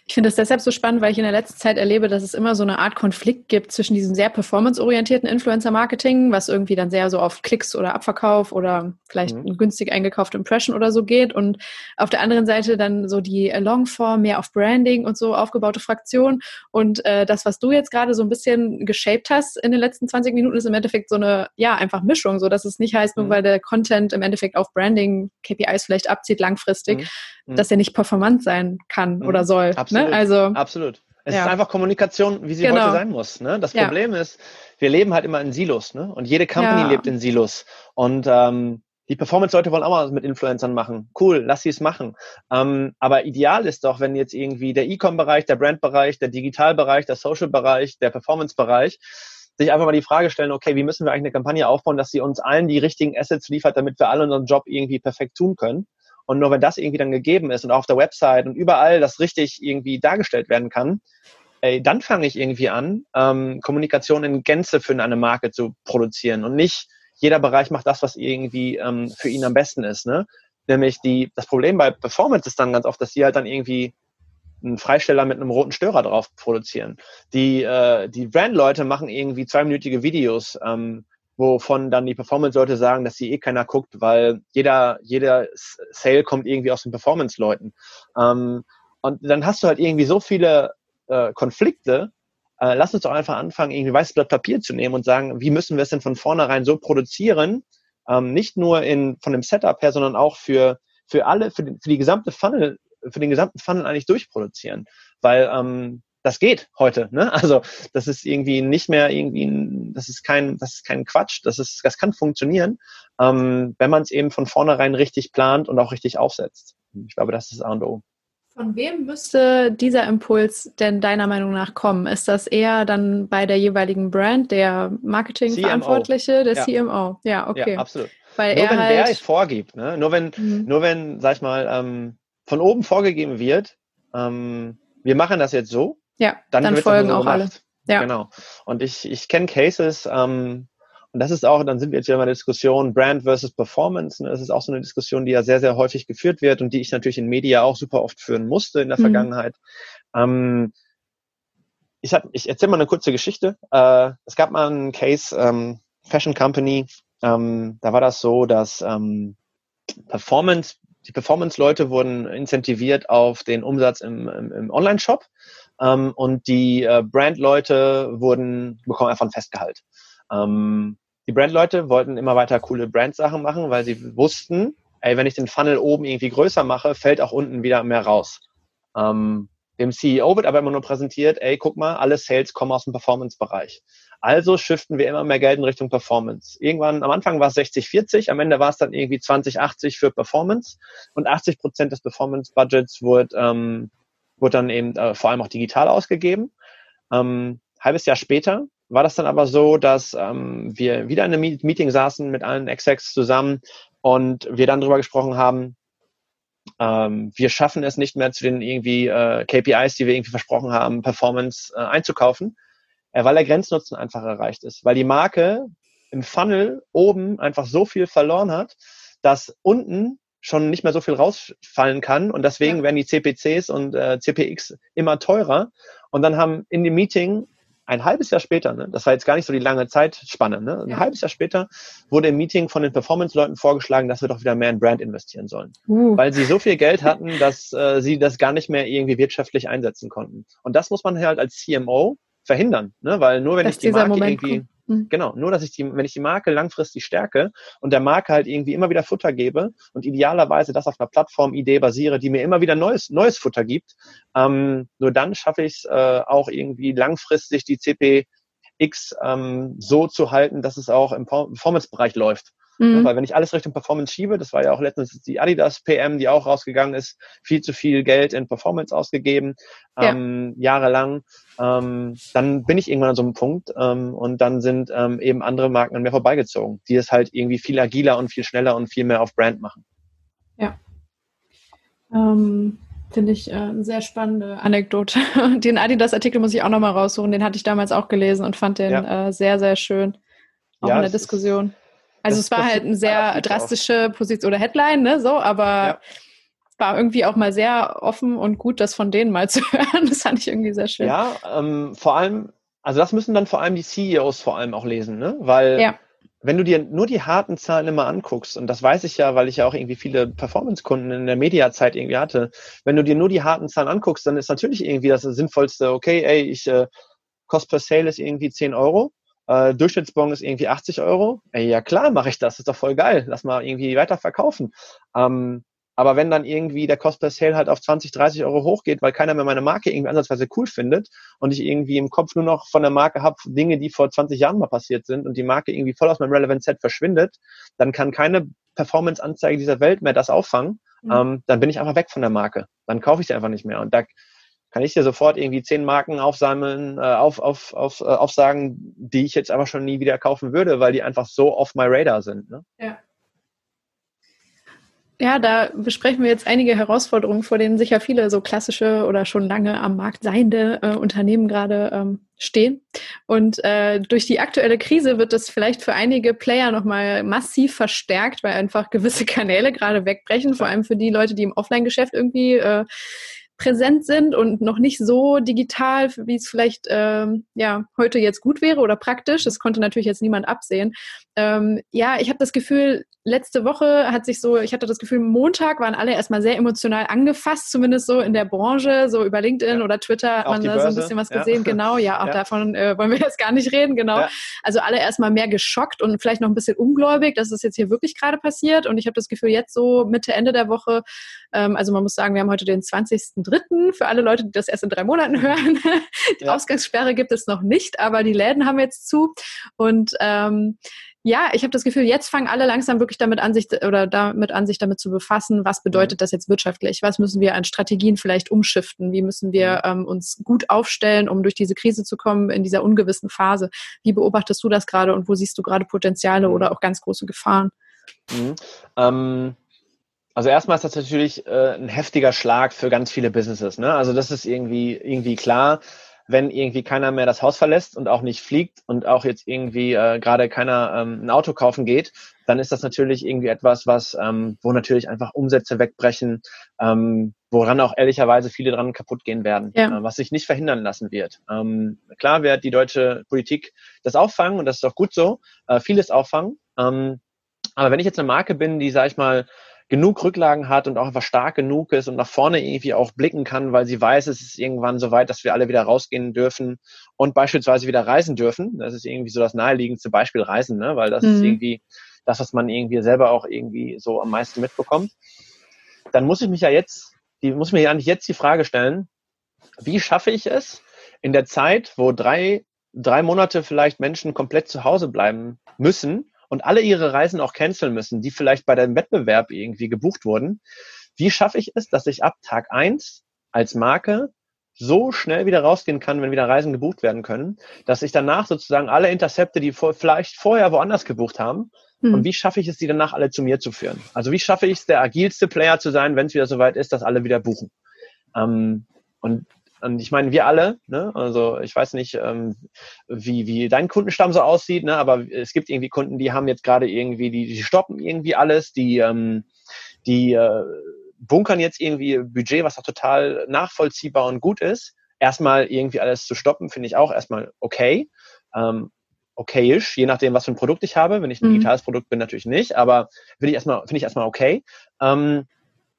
Ich finde es deshalb so spannend, weil ich in der letzten Zeit erlebe, dass es immer so eine Art Konflikt gibt zwischen diesem sehr performanceorientierten Influencer-Marketing, was irgendwie dann sehr so auf Klicks oder Abverkauf oder vielleicht mhm. eine günstig eingekaufte Impression oder so geht und auf der anderen Seite dann so die Longform, mehr auf Branding und so aufgebaute Fraktion und äh, das, was du jetzt gerade so ein bisschen geshaped hast in den letzten 20 Minuten, ist im Endeffekt so eine, ja, einfach Mischung, so dass es nicht heißt, nur mhm. weil der Content im Endeffekt auf Branding KPIs vielleicht abzieht langfristig, mhm. mhm. dass er nicht performant sein kann mhm. oder soll. Absolut. Ne? Also, Absolut. Es ja. ist einfach Kommunikation, wie sie genau. heute sein muss. Ne? Das Problem ja. ist, wir leben halt immer in Silos. Ne? Und jede Company ja. lebt in Silos. Und ähm, die Performance-Leute wollen auch mal was mit Influencern machen. Cool, lass sie es machen. Ähm, aber ideal ist doch, wenn jetzt irgendwie der E-Com-Bereich, der Brand-Bereich, der Digital-Bereich, der Social-Bereich, der Performance-Bereich sich einfach mal die Frage stellen, okay, wie müssen wir eigentlich eine Kampagne aufbauen, dass sie uns allen die richtigen Assets liefert, damit wir alle unseren Job irgendwie perfekt tun können. Und nur wenn das irgendwie dann gegeben ist und auch auf der Website und überall das richtig irgendwie dargestellt werden kann, ey, dann fange ich irgendwie an, ähm, Kommunikation in Gänze für eine Marke zu produzieren und nicht jeder Bereich macht das, was irgendwie ähm, für ihn am besten ist. Ne? Nämlich die, das Problem bei Performance ist dann ganz oft, dass die halt dann irgendwie einen Freisteller mit einem roten Störer drauf produzieren. Die, äh, die Brand-Leute machen irgendwie zweiminütige Videos, ähm, wovon dann die Performance-Leute sagen, dass sie eh keiner guckt, weil jeder, jeder Sale kommt irgendwie aus den Performance-Leuten. Ähm, und dann hast du halt irgendwie so viele äh, Konflikte. Äh, lass uns doch einfach anfangen, irgendwie weißes Blatt Papier zu nehmen und sagen, wie müssen wir es denn von vornherein so produzieren, ähm, nicht nur in, von dem Setup her, sondern auch für, für alle, für, die, für die gesamte Funnel, für den gesamten Funnel eigentlich durchproduzieren. Weil ähm, das geht heute. Ne? (laughs) Also das ist irgendwie nicht mehr irgendwie, das ist kein, das ist kein Quatsch. Das ist, das kann funktionieren, ähm, wenn man es eben von vornherein richtig plant und auch richtig aufsetzt. Ich glaube, das ist A und O. Von wem müsste dieser Impuls denn deiner Meinung nach kommen? Ist das eher dann bei der jeweiligen Brand, der Marketingverantwortliche, der ja. CMO? Ja, okay. Ja, absolut. Weil nur wenn halt der es vorgibt, ne? nur wenn, mhm. nur wenn, sag ich mal, ähm, von oben vorgegeben wird, ähm, wir machen das jetzt so, ja, dann, dann folgen auch, so alle. Ja. Genau. Und ich, ich kenne Cases, ähm, und das ist auch, dann sind wir jetzt wieder in der Diskussion Brand versus Performance. Ne? Das ist auch so eine Diskussion, die ja sehr, sehr häufig geführt wird und die ich natürlich in Media auch super oft führen musste in der mhm. Vergangenheit. Ähm, ich, hab, ich erzähle mal eine kurze Geschichte. Äh, es gab mal einen Case, ähm, Fashion Company, ähm, da war das so, dass ähm, Performance, die Performance-Leute wurden incentiviert auf den Umsatz im, im, im Online-Shop ähm, und die äh, Brand-Leute wurden, bekommen einfach ein Festgehalt. Ähm, die Brand-Leute wollten immer weiter coole Brand-Sachen machen, weil sie wussten, ey, wenn ich den Funnel oben irgendwie größer mache, fällt auch unten wieder mehr raus. Ähm, dem CEO wird aber immer nur präsentiert, ey, guck mal, alle Sales kommen aus dem Performance-Bereich. Also shiften wir immer mehr Geld in Richtung Performance. Irgendwann, am Anfang war es 60-40, am Ende war es dann irgendwie 20-80 für Performance und 80 Prozent des Performance-Budgets wurde ähm, wurde dann eben äh, vor allem auch digital ausgegeben. Ähm, halbes Jahr später war das dann aber so, dass ähm, wir wieder in einem Meeting saßen mit allen Execs zusammen und wir dann darüber gesprochen haben, ähm, wir schaffen es nicht mehr zu den irgendwie äh, KPIs, die wir irgendwie versprochen haben, Performance äh, einzukaufen, äh, weil der Grenznutzen einfach erreicht ist, weil die Marke im Funnel oben einfach so viel verloren hat, dass unten schon nicht mehr so viel rausfallen kann und deswegen ja. werden die CPCs und äh, CPX immer teurer und dann haben in dem Meeting ein halbes Jahr später, ne, das war jetzt gar nicht so die lange Zeitspanne, ne, ein ja. halbes Jahr später wurde im Meeting von den Performance-Leuten vorgeschlagen, dass wir doch wieder mehr in Brand investieren sollen. Uh. Weil sie so viel Geld hatten, dass äh, sie das gar nicht mehr irgendwie wirtschaftlich einsetzen konnten. Und das muss man halt als CMO verhindern, ne? weil nur wenn das ich die Marke Moment irgendwie, kommt. Genau, nur dass ich die, wenn ich die Marke langfristig stärke und der Marke halt irgendwie immer wieder Futter gebe und idealerweise das auf einer Plattform-Idee basiere, die mir immer wieder neues, neues Futter gibt, ähm, nur dann schaffe ich es äh, auch irgendwie langfristig die CPX ähm, so zu halten, dass es auch im Performance-Bereich läuft. Mhm. Ja, weil wenn ich alles Richtung Performance schiebe, das war ja auch letztens die Adidas PM, die auch rausgegangen ist, viel zu viel Geld in Performance ausgegeben, ähm, ja. jahrelang, ähm, dann bin ich irgendwann an so einem Punkt ähm, und dann sind ähm, eben andere Marken an mir vorbeigezogen, die es halt irgendwie viel agiler und viel schneller und viel mehr auf Brand machen. Ja. Ähm, Finde ich äh, eine sehr spannende Anekdote. (laughs) Den Adidas-Artikel muss ich auch nochmal raussuchen. Den hatte ich damals auch gelesen und fand den ja. äh, sehr, sehr schön. Auch ja, in der Diskussion. Ist, also das, es war halt eine sehr drastische auf. Position oder Headline, ne, so, aber ja. war irgendwie auch mal sehr offen und gut, das von denen mal (laughs) zu hören. Das fand ich irgendwie sehr schön. Ja, ähm, vor allem, also das müssen dann vor allem die CEOs vor allem auch lesen, ne, weil ja. wenn du dir nur die harten Zahlen immer anguckst, und das weiß ich ja, weil ich ja auch irgendwie viele Performance-Kunden in der Mediazeit irgendwie hatte, wenn du dir nur die harten Zahlen anguckst, dann ist natürlich irgendwie das Sinnvollste, okay, ey, ich, äh, Cost per Sale ist irgendwie 10 Euro äh, Durchschnittsbon ist irgendwie 80 Euro. Ey, ja klar, mache ich das, ist doch voll geil. Lass mal irgendwie weiter verkaufen. Ähm, aber wenn dann irgendwie der Cost per Sale halt auf 20, 30 Euro hochgeht, weil keiner mehr meine Marke irgendwie ansatzweise cool findet und ich irgendwie im Kopf nur noch von der Marke habe Dinge, die vor 20 Jahren mal passiert sind und die Marke irgendwie voll aus meinem Relevant Set verschwindet, dann kann keine Performance-Anzeige dieser Welt mehr das auffangen. Mhm. Ähm, dann bin ich einfach weg von der Marke. Dann kaufe ich sie einfach nicht mehr. Und da kann ich dir sofort irgendwie zehn Marken aufsammeln, äh, auf, auf, auf, äh, aufsagen, die ich jetzt aber schon nie wieder kaufen würde, weil die einfach so off my radar sind. Ne? Ja. Ja, da besprechen wir jetzt einige Herausforderungen, vor denen sicher viele so klassische oder schon lange am Markt seiende äh, Unternehmen gerade ähm, stehen. Und äh, durch die aktuelle Krise wird das vielleicht für einige Player nochmal massiv verstärkt, weil einfach gewisse (laughs) Kanäle gerade wegbrechen, vor allem für die Leute, die im Offline-Geschäft irgendwie äh, präsent sind und noch nicht so digital, wie es vielleicht ähm, ja heute jetzt gut wäre oder praktisch. Das konnte natürlich jetzt niemand absehen. Ähm, ja, ich habe das Gefühl, letzte Woche hat sich so, ich hatte das Gefühl, Montag waren alle erstmal sehr emotional angefasst, zumindest so in der Branche, so über LinkedIn ja. oder Twitter hat auch man da so ein bisschen was gesehen. Ja. Genau, ja, auch ja. davon äh, wollen wir jetzt gar nicht reden, genau. Also alle erstmal mehr geschockt und vielleicht noch ein bisschen ungläubig, dass es das jetzt hier wirklich gerade passiert. Und ich habe das Gefühl, jetzt so Mitte, Ende der Woche, ähm, also man muss sagen, wir haben heute den 20.03. für alle Leute, die das erst in drei Monaten hören. (laughs) die Ausgangssperre gibt es noch nicht, aber die Läden haben jetzt zu. Und ähm, ja, ich habe das Gefühl, jetzt fangen alle langsam wirklich damit an, sich oder damit an, sich damit zu befassen, was bedeutet das jetzt wirtschaftlich? Was müssen wir an Strategien vielleicht umschiften? Wie müssen wir ähm, uns gut aufstellen, um durch diese Krise zu kommen in dieser ungewissen Phase? Wie beobachtest du das gerade und wo siehst du gerade Potenziale oder auch ganz große Gefahren? Mhm. Ähm, also erstmal ist das natürlich äh, ein heftiger Schlag für ganz viele Businesses. Ne? Also das ist irgendwie irgendwie klar wenn irgendwie keiner mehr das Haus verlässt und auch nicht fliegt und auch jetzt irgendwie äh, gerade keiner ähm, ein Auto kaufen geht, dann ist das natürlich irgendwie etwas, was, ähm, wo natürlich einfach Umsätze wegbrechen, ähm, woran auch ehrlicherweise viele dran kaputt gehen werden, ja. äh, was sich nicht verhindern lassen wird. Ähm, klar wird die deutsche Politik das auffangen und das ist auch gut so, äh, vieles auffangen. Ähm, aber wenn ich jetzt eine Marke bin, die, sag ich mal, genug Rücklagen hat und auch einfach stark genug ist und nach vorne irgendwie auch blicken kann, weil sie weiß, es ist irgendwann so weit, dass wir alle wieder rausgehen dürfen und beispielsweise wieder reisen dürfen. Das ist irgendwie so das naheliegendste Beispiel Reisen, ne? weil das mhm. ist irgendwie das, was man irgendwie selber auch irgendwie so am meisten mitbekommt. Dann muss ich mich ja jetzt, die muss mir ja eigentlich jetzt die Frage stellen, wie schaffe ich es in der Zeit, wo drei, drei Monate vielleicht Menschen komplett zu Hause bleiben müssen, und alle ihre Reisen auch canceln müssen, die vielleicht bei dem Wettbewerb irgendwie gebucht wurden, wie schaffe ich es, dass ich ab Tag eins als Marke so schnell wieder rausgehen kann, wenn wieder Reisen gebucht werden können, dass ich danach sozusagen alle Intercepte, die vor, vielleicht vorher woanders gebucht haben, hm. und wie schaffe ich es, die danach alle zu mir zu führen? Also wie schaffe ich es, der agilste Player zu sein, wenn es wieder soweit ist, dass alle wieder buchen? Ähm, und und ich meine, wir alle, ne? also ich weiß nicht, ähm, wie, wie dein Kundenstamm so aussieht, ne? aber es gibt irgendwie Kunden, die haben jetzt gerade irgendwie, die, die stoppen irgendwie alles, die, ähm, die äh, bunkern jetzt irgendwie Budget, was auch total nachvollziehbar und gut ist. Erstmal irgendwie alles zu stoppen, finde ich auch erstmal okay. Ähm, okayisch, je nachdem, was für ein Produkt ich habe. Wenn ich ein mhm. digitales Produkt bin, natürlich nicht, aber finde ich erstmal, finde ich erstmal okay. Ähm,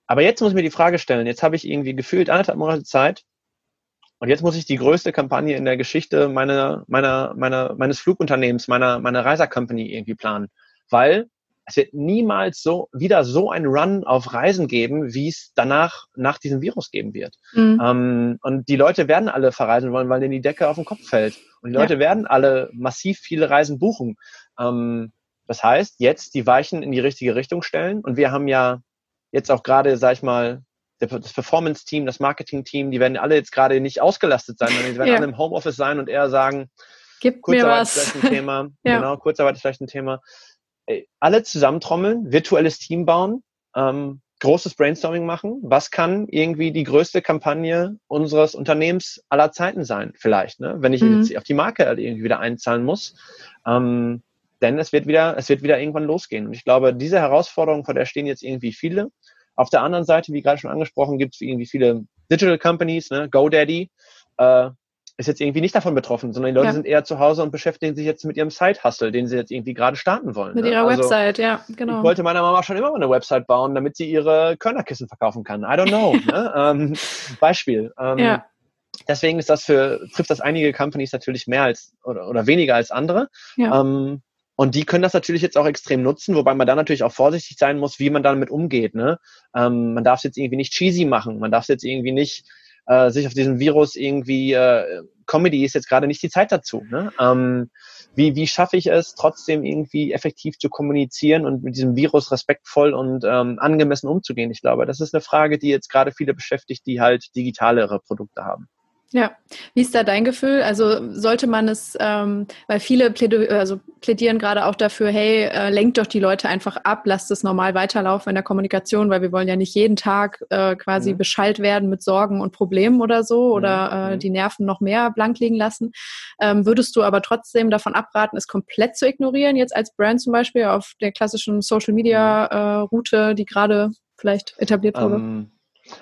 aber jetzt muss ich mir die Frage stellen, jetzt habe ich irgendwie gefühlt anderthalb Monate Zeit und jetzt muss ich die größte Kampagne in der Geschichte meiner, meiner, meiner, meines Flugunternehmens, meiner, meiner Reiser-Company irgendwie planen. Weil es wird niemals so wieder so ein Run auf Reisen geben, wie es danach nach diesem Virus geben wird. Mhm. Ähm, und die Leute werden alle verreisen wollen, weil denen die Decke auf den Kopf fällt. Und die Leute ja. werden alle massiv viele Reisen buchen. Ähm, das heißt, jetzt die Weichen in die richtige Richtung stellen. Und wir haben ja jetzt auch gerade, sag ich mal, das Performance-Team, das Marketing-Team, die werden alle jetzt gerade nicht ausgelastet sein, sondern die werden ja. alle im Homeoffice sein und eher sagen, Gib Kurzarbeit mir was. ist vielleicht ein Thema. (laughs) ja. Genau, Kurzarbeit ist vielleicht ein Thema alle zusammentrommeln, virtuelles Team bauen, ähm, großes Brainstorming machen. Was kann irgendwie die größte Kampagne unseres Unternehmens aller Zeiten sein? Vielleicht, ne? wenn ich mhm. jetzt auf die Marke halt irgendwie wieder einzahlen muss. Ähm, denn es wird wieder, es wird wieder irgendwann losgehen. Und ich glaube, diese Herausforderung, vor der stehen jetzt irgendwie viele. Auf der anderen Seite, wie gerade schon angesprochen, gibt es irgendwie viele Digital Companies, ne? GoDaddy, äh, ist jetzt irgendwie nicht davon betroffen, sondern die Leute ja. sind eher zu Hause und beschäftigen sich jetzt mit ihrem Side-Hustle, den sie jetzt irgendwie gerade starten wollen. Mit ne? ihrer also, Website, ja, genau. Ich wollte meiner Mama schon immer mal eine Website bauen, damit sie ihre Körnerkissen verkaufen kann. I don't know. (laughs) ne? ähm, Beispiel. Ähm, ja. Deswegen ist das für, trifft das einige Companies natürlich mehr als oder, oder weniger als andere. Ja. Ähm, und die können das natürlich jetzt auch extrem nutzen, wobei man da natürlich auch vorsichtig sein muss, wie man damit umgeht. Ne? Ähm, man darf es jetzt irgendwie nicht cheesy machen, man darf es jetzt irgendwie nicht äh, sich auf diesen Virus irgendwie, äh, Comedy ist jetzt gerade nicht die Zeit dazu. Ne? Ähm, wie, wie schaffe ich es, trotzdem irgendwie effektiv zu kommunizieren und mit diesem Virus respektvoll und ähm, angemessen umzugehen? Ich glaube, das ist eine Frage, die jetzt gerade viele beschäftigt, die halt digitalere Produkte haben. Ja, wie ist da dein Gefühl? Also sollte man es, ähm, weil viele plädi also plädieren gerade auch dafür, hey, äh, lenkt doch die Leute einfach ab, lasst es normal weiterlaufen in der Kommunikation, weil wir wollen ja nicht jeden Tag äh, quasi mhm. beschallt werden mit Sorgen und Problemen oder so mhm. oder äh, mhm. die Nerven noch mehr blank liegen lassen. Ähm, würdest du aber trotzdem davon abraten, es komplett zu ignorieren, jetzt als Brand zum Beispiel auf der klassischen Social Media äh, Route, die gerade vielleicht etabliert wurde? Ähm,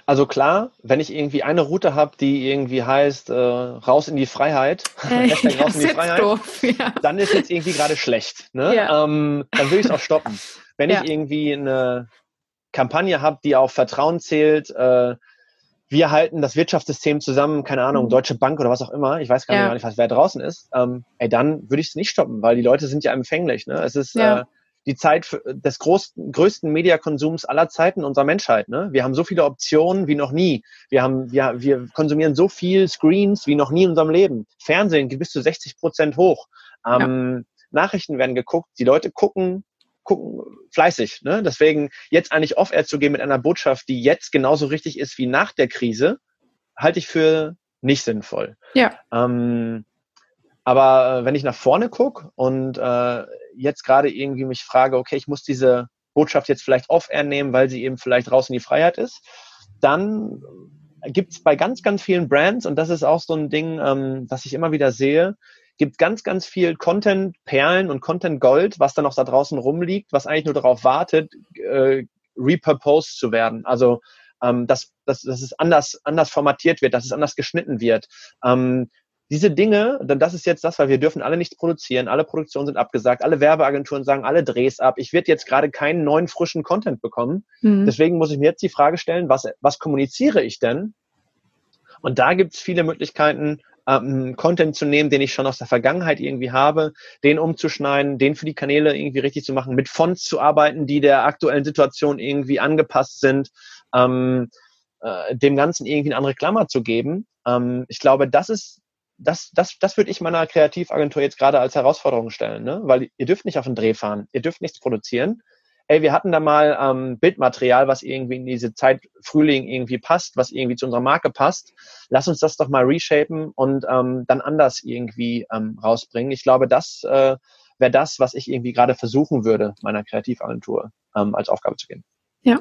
also klar, wenn ich irgendwie eine Route habe, die irgendwie heißt äh, raus in die Freiheit, (laughs) ja, raus in die Freiheit, doof, ja. dann ist jetzt irgendwie gerade schlecht. Ne? Ja. Ähm, dann will ich es auch stoppen. Wenn ich irgendwie eine Kampagne habe, die auf Vertrauen zählt, äh, wir halten das Wirtschaftssystem zusammen, keine Ahnung, mhm. Deutsche Bank oder was auch immer, ich weiß gar nicht, was wer draußen ist, ähm, ey, dann würde ich es nicht stoppen, weil die Leute sind ja empfänglich. Ne? Es ist äh, die Zeit des großen, größten Mediakonsums aller Zeiten unserer Menschheit. Ne? Wir haben so viele Optionen wie noch nie. Wir, haben, wir, wir konsumieren so viel Screens wie noch nie in unserem Leben. Fernsehen geht bis zu 60 Prozent hoch. Ähm, ja. Nachrichten werden geguckt. Die Leute gucken, gucken fleißig. Ne? Deswegen jetzt eigentlich off-air zu gehen mit einer Botschaft, die jetzt genauso richtig ist wie nach der Krise, halte ich für nicht sinnvoll. Ja. Ähm, aber äh, wenn ich nach vorne gucke und äh, jetzt gerade irgendwie mich frage, okay, ich muss diese Botschaft jetzt vielleicht off-air nehmen, weil sie eben vielleicht raus in die Freiheit ist, dann gibt es bei ganz, ganz vielen Brands, und das ist auch so ein Ding, ähm, das ich immer wieder sehe, gibt ganz, ganz viel Content-Perlen und Content-Gold, was dann noch da draußen rumliegt, was eigentlich nur darauf wartet, äh, repurposed zu werden. Also ähm, dass, dass, dass es anders, anders formatiert wird, dass es anders geschnitten wird. Ähm, diese Dinge, denn das ist jetzt das, weil wir dürfen alle nichts produzieren, alle Produktionen sind abgesagt, alle Werbeagenturen sagen alle Drehs ab. Ich werde jetzt gerade keinen neuen frischen Content bekommen. Mhm. Deswegen muss ich mir jetzt die Frage stellen, was, was kommuniziere ich denn? Und da gibt es viele Möglichkeiten, ähm, Content zu nehmen, den ich schon aus der Vergangenheit irgendwie habe, den umzuschneiden, den für die Kanäle irgendwie richtig zu machen, mit Fonts zu arbeiten, die der aktuellen Situation irgendwie angepasst sind, ähm, äh, dem Ganzen irgendwie eine andere Klammer zu geben. Ähm, ich glaube, das ist das, das, das würde ich meiner Kreativagentur jetzt gerade als Herausforderung stellen, ne? weil ihr dürft nicht auf den Dreh fahren, ihr dürft nichts produzieren. hey, wir hatten da mal ähm, Bildmaterial, was irgendwie in diese Zeit Frühling irgendwie passt, was irgendwie zu unserer Marke passt. Lass uns das doch mal reshapen und ähm, dann anders irgendwie ähm, rausbringen. Ich glaube, das äh, wäre das, was ich irgendwie gerade versuchen würde, meiner Kreativagentur ähm, als Aufgabe zu geben. Ja,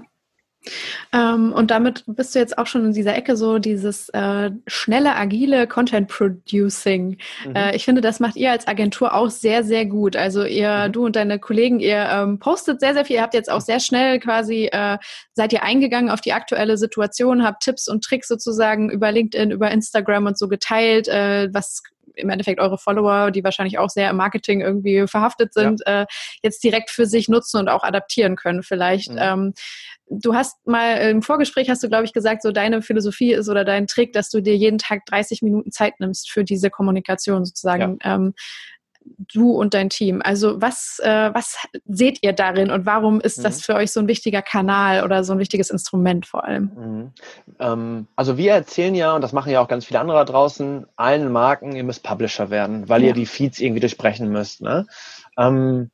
ähm, und damit bist du jetzt auch schon in dieser Ecke so dieses äh, schnelle, agile Content Producing. Mhm. Äh, ich finde, das macht ihr als Agentur auch sehr, sehr gut. Also ihr, mhm. du und deine Kollegen, ihr ähm, postet sehr, sehr viel. Ihr habt jetzt auch sehr schnell quasi, äh, seid ihr eingegangen auf die aktuelle Situation, habt Tipps und Tricks sozusagen über LinkedIn, über Instagram und so geteilt, äh, was im Endeffekt eure Follower, die wahrscheinlich auch sehr im Marketing irgendwie verhaftet sind, ja. äh, jetzt direkt für sich nutzen und auch adaptieren können vielleicht. Mhm. Ähm, du hast mal im Vorgespräch hast du, glaube ich, gesagt, so deine Philosophie ist oder dein Trick, dass du dir jeden Tag 30 Minuten Zeit nimmst für diese Kommunikation sozusagen. Ja. Ähm, du und dein Team. Also was, äh, was seht ihr darin und warum ist mhm. das für euch so ein wichtiger Kanal oder so ein wichtiges Instrument vor allem? Mhm. Ähm, also wir erzählen ja, und das machen ja auch ganz viele andere da draußen, allen Marken, ihr müsst Publisher werden, weil ja. ihr die Feeds irgendwie durchbrechen müsst. Ne? Ähm,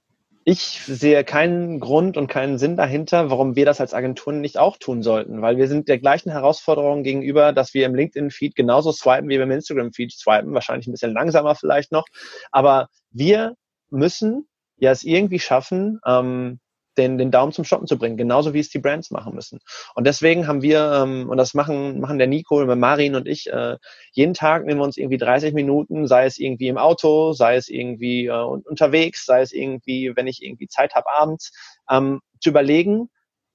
ich sehe keinen Grund und keinen Sinn dahinter, warum wir das als Agenturen nicht auch tun sollten, weil wir sind der gleichen Herausforderung gegenüber, dass wir im LinkedIn-Feed genauso swipen, wie wir im Instagram-Feed swipen, wahrscheinlich ein bisschen langsamer vielleicht noch, aber wir müssen ja es irgendwie schaffen, ähm, den, den Daumen zum Stoppen zu bringen, genauso wie es die Brands machen müssen. Und deswegen haben wir, ähm, und das machen, machen der Nico, Marin und ich, äh, jeden Tag nehmen wir uns irgendwie 30 Minuten, sei es irgendwie im Auto, sei es irgendwie äh, unterwegs, sei es irgendwie, wenn ich irgendwie Zeit habe abends, ähm, zu überlegen,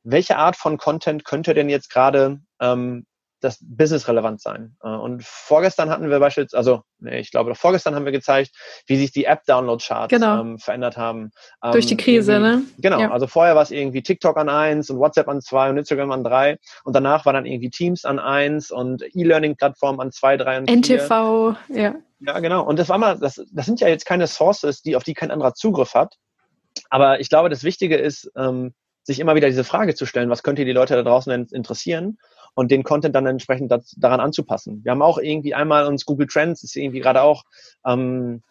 welche Art von Content könnte denn jetzt gerade ähm, das Business relevant sein. Äh, und vorgestern hatten wir beispielsweise, also nee, ich glaube, vorgestern haben wir gezeigt, wie sich die App-Download-Charts genau. ähm, verändert haben. Ähm, Durch die Krise, ne? Genau, ja. also vorher war es irgendwie TikTok an eins und WhatsApp an zwei und Instagram an drei und danach war dann irgendwie Teams an eins und E-Learning-Plattformen an zwei, drei und NTV, vier. ja. Ja, genau. Und das war mal, das, das sind ja jetzt keine Sources, die, auf die kein anderer Zugriff hat. Aber ich glaube, das Wichtige ist, ähm, sich immer wieder diese Frage zu stellen, was könnte die Leute da draußen interessieren und den Content dann entsprechend das, daran anzupassen. Wir haben auch irgendwie einmal uns Google Trends, ist irgendwie gerade auch ähm,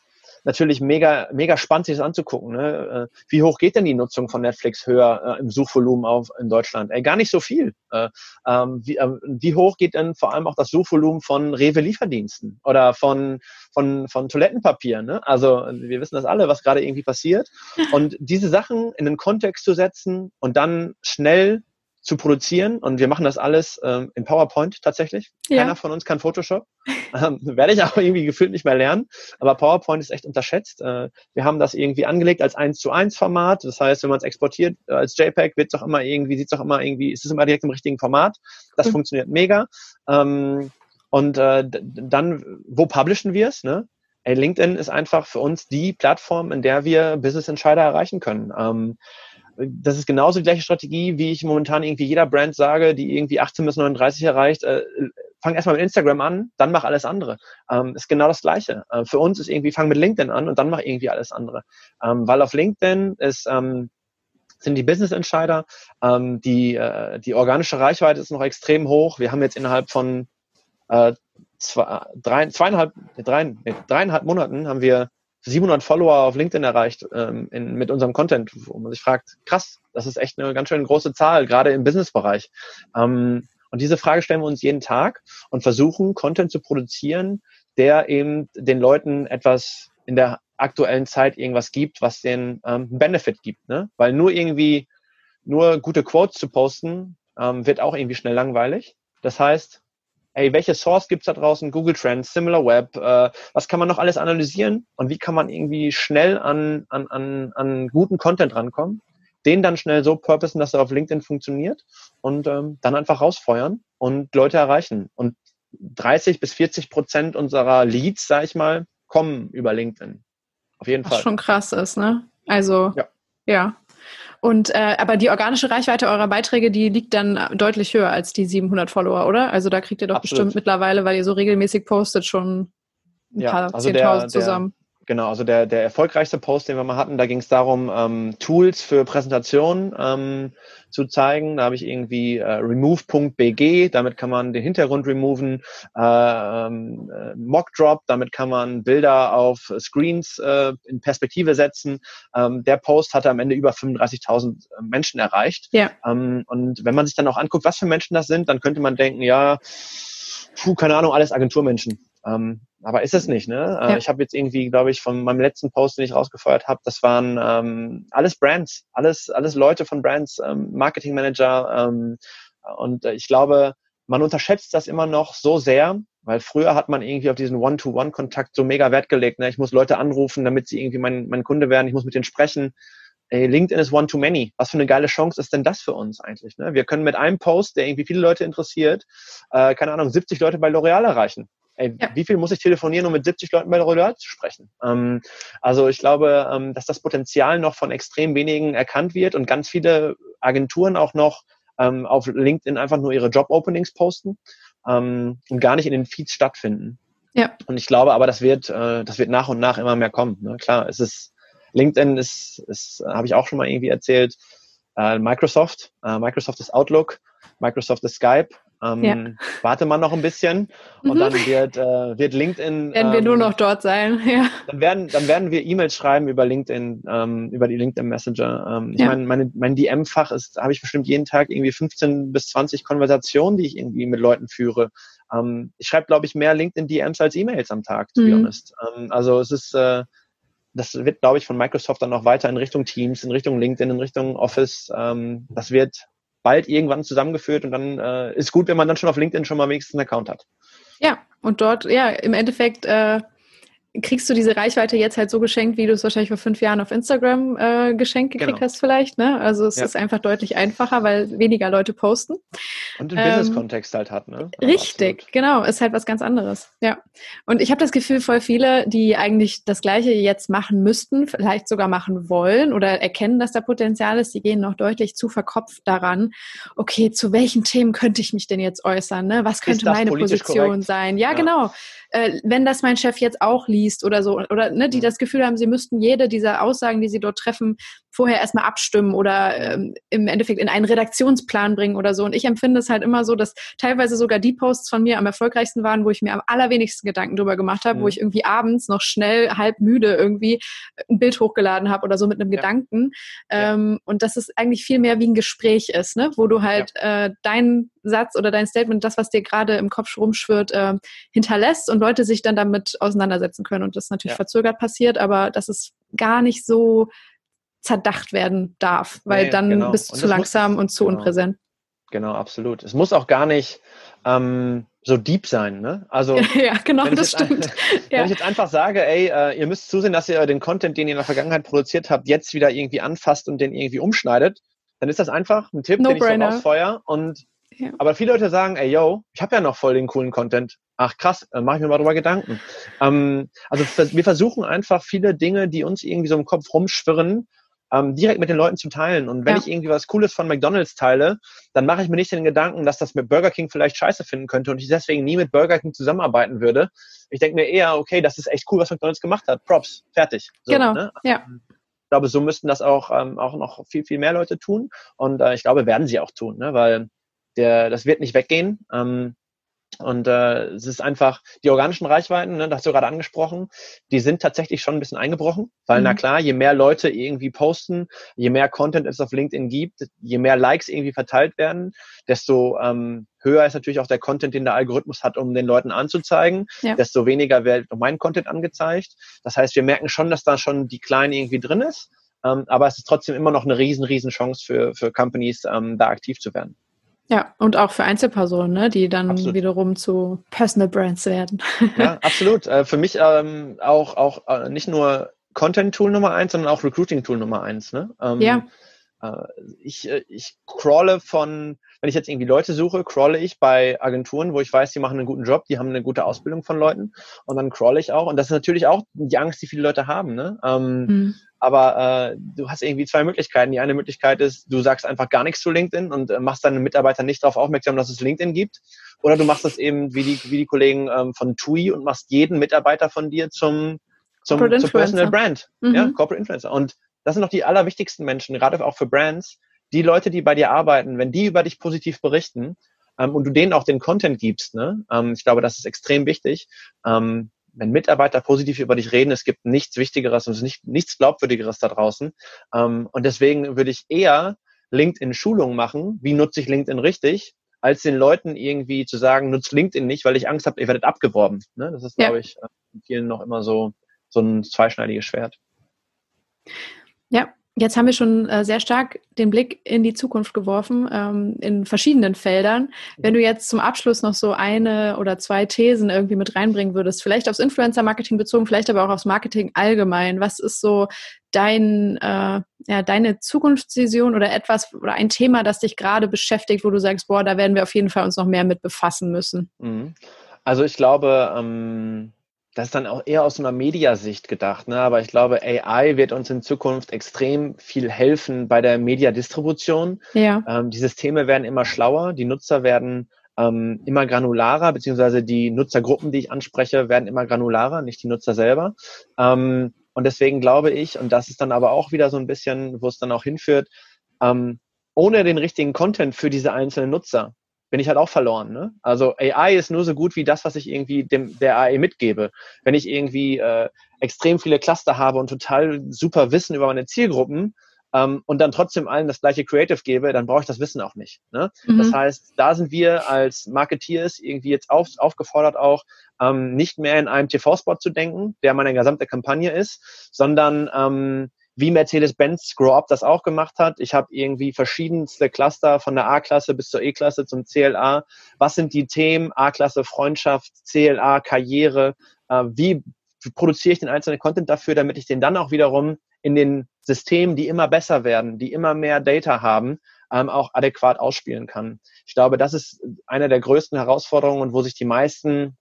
natürlich mega, mega spannend, sich das anzugucken. Ne? Äh, wie hoch geht denn die Nutzung von Netflix höher äh, im Suchvolumen auf in Deutschland? Ey, gar nicht so viel. Äh, ähm, wie, äh, wie hoch geht denn vor allem auch das Suchvolumen von Rewe-Lieferdiensten oder von, von, von Toilettenpapier? Ne? Also wir wissen das alle, was gerade irgendwie passiert. (laughs) Und diese Sachen in den Kontext zu setzen und dann schnell zu produzieren und wir machen das alles ähm, in PowerPoint tatsächlich. Ja. Keiner von uns kann Photoshop. (laughs) Ähm, werde ich auch irgendwie gefühlt nicht mehr lernen. Aber PowerPoint ist echt unterschätzt. Äh, wir haben das irgendwie angelegt als 1 zu 1 Format. Das heißt, wenn man es exportiert äh, als JPEG, wird es auch immer irgendwie, sieht es auch immer irgendwie, ist es immer direkt im richtigen Format. Das mhm. funktioniert mega. Ähm, und äh, dann, wo publishen wir es? Ne? Ey, LinkedIn ist einfach für uns die Plattform, in der wir Business Entscheider erreichen können. Ähm, das ist genauso die gleiche Strategie, wie ich momentan irgendwie jeder Brand sage, die irgendwie 18 bis 39 erreicht. Äh, fang erstmal mit Instagram an, dann mach alles andere. Ähm, ist genau das Gleiche. Äh, für uns ist irgendwie, fang mit LinkedIn an und dann mach irgendwie alles andere. Ähm, weil auf LinkedIn ist, ähm, sind die Business-Entscheider, ähm, die, äh, die organische Reichweite ist noch extrem hoch. Wir haben jetzt innerhalb von äh, zwei, drei, zweieinhalb, drei, dreieinhalb Monaten haben wir 700 Follower auf LinkedIn erreicht ähm, in, mit unserem Content, wo man sich fragt, krass, das ist echt eine ganz schön große Zahl, gerade im Businessbereich. Ähm, und diese Frage stellen wir uns jeden Tag und versuchen, Content zu produzieren, der eben den Leuten etwas in der aktuellen Zeit irgendwas gibt, was den ähm, Benefit gibt. Ne? Weil nur irgendwie, nur gute Quotes zu posten, ähm, wird auch irgendwie schnell langweilig. Das heißt, hey, welche Source gibt's da draußen? Google Trends, Similar Web, äh, was kann man noch alles analysieren und wie kann man irgendwie schnell an, an, an, an guten Content rankommen, den dann schnell so purposen, dass er auf LinkedIn funktioniert und ähm, dann einfach rausfeuern und Leute erreichen. Und 30 bis 40 Prozent unserer Leads, sag ich mal, kommen über LinkedIn. Auf jeden was Fall. Was schon krass ist, ne? Also, ja. ja. Und äh, aber die organische Reichweite eurer Beiträge, die liegt dann deutlich höher als die 700 Follower, oder? Also da kriegt ihr doch Absolut. bestimmt mittlerweile, weil ihr so regelmäßig postet, schon ein ja, paar also 10.000 zusammen. Genau, also der, der erfolgreichste Post, den wir mal hatten, da ging es darum, ähm, Tools für Präsentationen ähm, zu zeigen. Da habe ich irgendwie äh, remove.bg, damit kann man den Hintergrund removen, äh, ähm, äh, Mockdrop, damit kann man Bilder auf Screens äh, in Perspektive setzen. Ähm, der Post hatte am Ende über 35.000 Menschen erreicht. Ja. Ähm, und wenn man sich dann auch anguckt, was für Menschen das sind, dann könnte man denken, ja, puh, keine Ahnung, alles Agenturmenschen. Ähm, aber ist es nicht, ne? Äh, ja. Ich habe jetzt irgendwie, glaube ich, von meinem letzten Post, den ich rausgefeuert habe, das waren ähm, alles Brands, alles, alles Leute von Brands, ähm, Marketingmanager. Ähm, und äh, ich glaube, man unterschätzt das immer noch so sehr, weil früher hat man irgendwie auf diesen One-to-One-Kontakt so mega Wert gelegt. Ne? Ich muss Leute anrufen, damit sie irgendwie mein, mein Kunde werden, ich muss mit denen sprechen. Ey, LinkedIn ist One-to-Many. Was für eine geile Chance ist denn das für uns eigentlich? Ne? Wir können mit einem Post, der irgendwie viele Leute interessiert, äh, keine Ahnung, 70 Leute bei L'Oreal erreichen ey, ja. wie viel muss ich telefonieren, um mit 70 Leuten bei der Rolle zu sprechen? Ähm, also ich glaube, ähm, dass das Potenzial noch von extrem wenigen erkannt wird und ganz viele Agenturen auch noch ähm, auf LinkedIn einfach nur ihre Job-Openings posten ähm, und gar nicht in den Feeds stattfinden. Ja. Und ich glaube aber, das wird, äh, das wird nach und nach immer mehr kommen. Ne? Klar, es ist, LinkedIn ist, ist habe ich auch schon mal irgendwie erzählt, äh, Microsoft. Äh, Microsoft ist Outlook, Microsoft ist Skype, ähm, ja. Warte mal noch ein bisschen und mhm. dann wird, äh, wird LinkedIn. Werden ähm, wir nur noch dort sein, (laughs) ja. Dann werden, dann werden wir E-Mails schreiben über LinkedIn, ähm, über die LinkedIn Messenger. Ähm, ich ja. meine, meine, mein DM-Fach ist, habe ich bestimmt jeden Tag irgendwie 15 bis 20 Konversationen, die ich irgendwie mit Leuten führe. Ähm, ich schreibe, glaube ich, mehr LinkedIn-DMs als E-Mails am Tag, to mhm. be honest. Ähm, also es ist, äh, das wird, glaube ich, von Microsoft dann noch weiter in Richtung Teams, in Richtung LinkedIn, in Richtung Office. Ähm, das wird bald irgendwann zusammengeführt und dann äh, ist gut, wenn man dann schon auf LinkedIn schon mal wenigstens einen Account hat. Ja, und dort, ja, im Endeffekt äh, kriegst du diese Reichweite jetzt halt so geschenkt, wie du es wahrscheinlich vor fünf Jahren auf Instagram äh, geschenkt gekriegt genau. hast vielleicht. Ne? Also es ja. ist einfach deutlich einfacher, weil weniger Leute posten. Und den ähm, Business-Kontext halt hat. Ne? Ja, richtig, absolut. genau. Ist halt was ganz anderes. Ja. Und ich habe das Gefühl, voll viele, die eigentlich das Gleiche jetzt machen müssten, vielleicht sogar machen wollen oder erkennen, dass da Potenzial ist, die gehen noch deutlich zu verkopft daran, okay, zu welchen Themen könnte ich mich denn jetzt äußern? Ne? Was könnte meine Position korrekt? sein? Ja, ja, genau äh, wenn das mein Chef jetzt auch liest oder so, oder ne, die mhm. das Gefühl haben, sie müssten jede dieser Aussagen, die sie dort treffen, vorher erstmal abstimmen oder ähm, im Endeffekt in einen Redaktionsplan bringen oder so. Und ich empfinde es halt immer so, dass teilweise sogar die Posts von mir am erfolgreichsten waren, wo ich mir am allerwenigsten Gedanken drüber gemacht habe, mhm. wo ich irgendwie abends noch schnell halb müde irgendwie ein Bild hochgeladen habe oder so mit einem ja. Gedanken. Ähm, ja. Und dass es eigentlich viel mehr wie ein Gespräch ist, ne? wo du halt ja. äh, deinen Satz oder dein Statement, das, was dir gerade im Kopf rumschwirrt, äh, hinterlässt und Leute sich dann damit auseinandersetzen können. Und das natürlich verzögert passiert, aber das ist gar nicht so zerdacht werden darf, weil nee, dann genau. bist du zu langsam muss, und zu genau. unpräsent. Genau, absolut. Es muss auch gar nicht ähm, so deep sein, ne? Also (laughs) ja, genau, das stimmt. (laughs) (laughs) wenn ja. ich jetzt einfach sage, ey, äh, ihr müsst zusehen, dass ihr den Content, den ihr in der Vergangenheit produziert habt, jetzt wieder irgendwie anfasst und den irgendwie umschneidet, dann ist das einfach ein Tipp, no den ich so rausfeuer. Und ja. aber viele Leute sagen, ey, yo, ich habe ja noch voll den coolen Content. Ach krass, äh, mache ich mir mal drüber Gedanken. Ähm, also wir versuchen einfach viele Dinge, die uns irgendwie so im Kopf rumschwirren, ähm, direkt mit den Leuten zu teilen. Und wenn ja. ich irgendwie was Cooles von McDonalds teile, dann mache ich mir nicht den Gedanken, dass das mit Burger King vielleicht scheiße finden könnte und ich deswegen nie mit Burger King zusammenarbeiten würde. Ich denke mir eher, okay, das ist echt cool, was McDonalds gemacht hat. Props, fertig. So, genau. Ne? Ja. Ich glaube, so müssten das auch, ähm, auch noch viel, viel mehr Leute tun. Und äh, ich glaube, werden sie auch tun, ne? weil der, das wird nicht weggehen. Ähm, und äh, es ist einfach, die organischen Reichweiten, ne, das hast du gerade angesprochen, die sind tatsächlich schon ein bisschen eingebrochen, weil mhm. na klar, je mehr Leute irgendwie posten, je mehr Content es auf LinkedIn gibt, je mehr Likes irgendwie verteilt werden, desto ähm, höher ist natürlich auch der Content, den der Algorithmus hat, um den Leuten anzuzeigen, ja. desto weniger wird mein Content angezeigt. Das heißt, wir merken schon, dass da schon die Kleine irgendwie drin ist, ähm, aber es ist trotzdem immer noch eine riesen, riesen Chance für, für Companies, ähm, da aktiv zu werden. Ja, und auch für Einzelpersonen, ne, die dann absolut. wiederum zu Personal Brands werden. ja, (laughs) absolut. Äh, für mich ähm, auch, auch äh, nicht nur Content-Tool Nummer eins, sondern auch Recruiting-Tool Nummer eins. Ne? Ähm, ja. Äh, ich, ich crawle von, wenn ich jetzt irgendwie Leute suche, crawle ich bei Agenturen, wo ich weiß, die machen einen guten Job, die haben eine gute Ausbildung von Leuten und dann crawle ich auch. Und das ist natürlich auch die Angst, die viele Leute haben. Ne? Ähm, mhm. Aber äh, du hast irgendwie zwei Möglichkeiten. Die eine Möglichkeit ist, du sagst einfach gar nichts zu LinkedIn und äh, machst deine Mitarbeiter nicht darauf aufmerksam, dass es LinkedIn gibt. Oder du machst das eben wie die, wie die Kollegen ähm, von TUI und machst jeden Mitarbeiter von dir zum zum, zum Personal Brand. Mhm. Ja, Corporate Influencer. Und das sind doch die allerwichtigsten Menschen, gerade auch für Brands. Die Leute, die bei dir arbeiten, wenn die über dich positiv berichten ähm, und du denen auch den Content gibst, ne? Ähm, ich glaube, das ist extrem wichtig. Ähm, wenn Mitarbeiter positiv über dich reden, es gibt nichts Wichtigeres und nicht, nichts Glaubwürdigeres da draußen. Ähm, und deswegen würde ich eher LinkedIn-Schulungen machen, wie nutze ich LinkedIn richtig, als den Leuten irgendwie zu sagen, nutzt LinkedIn nicht, weil ich Angst habe, ihr werdet abgeworben. Ne? Das ist, ja. glaube ich, äh, in vielen noch immer so, so ein zweischneidiges Schwert. Ja, Jetzt haben wir schon äh, sehr stark den Blick in die Zukunft geworfen, ähm, in verschiedenen Feldern. Wenn du jetzt zum Abschluss noch so eine oder zwei Thesen irgendwie mit reinbringen würdest, vielleicht aufs Influencer-Marketing bezogen, vielleicht aber auch aufs Marketing allgemein. Was ist so dein, äh, ja, deine Zukunftsvision oder etwas oder ein Thema, das dich gerade beschäftigt, wo du sagst, boah, da werden wir auf jeden Fall uns noch mehr mit befassen müssen? Mhm. Also ich glaube, ähm das ist dann auch eher aus einer Mediasicht gedacht, ne? aber ich glaube, AI wird uns in Zukunft extrem viel helfen bei der Mediadistribution. Ja. Ähm, die Systeme werden immer schlauer, die Nutzer werden ähm, immer granularer, beziehungsweise die Nutzergruppen, die ich anspreche, werden immer granularer, nicht die Nutzer selber. Ähm, und deswegen glaube ich, und das ist dann aber auch wieder so ein bisschen, wo es dann auch hinführt, ähm, ohne den richtigen Content für diese einzelnen Nutzer bin ich halt auch verloren. Ne? Also AI ist nur so gut wie das, was ich irgendwie dem der AI mitgebe. Wenn ich irgendwie äh, extrem viele Cluster habe und total super Wissen über meine Zielgruppen ähm, und dann trotzdem allen das gleiche Creative gebe, dann brauche ich das Wissen auch nicht. Ne? Mhm. Das heißt, da sind wir als Marketeers irgendwie jetzt auf, aufgefordert auch, ähm, nicht mehr in einem TV-Spot zu denken, der meine gesamte Kampagne ist, sondern ähm, wie Mercedes-Benz Grow Up das auch gemacht hat. Ich habe irgendwie verschiedenste Cluster von der A-Klasse bis zur E-Klasse zum CLA. Was sind die Themen? A-Klasse Freundschaft, CLA Karriere. Äh, wie produziere ich den einzelnen Content dafür, damit ich den dann auch wiederum in den Systemen, die immer besser werden, die immer mehr Data haben, ähm, auch adäquat ausspielen kann. Ich glaube, das ist eine der größten Herausforderungen und wo sich die meisten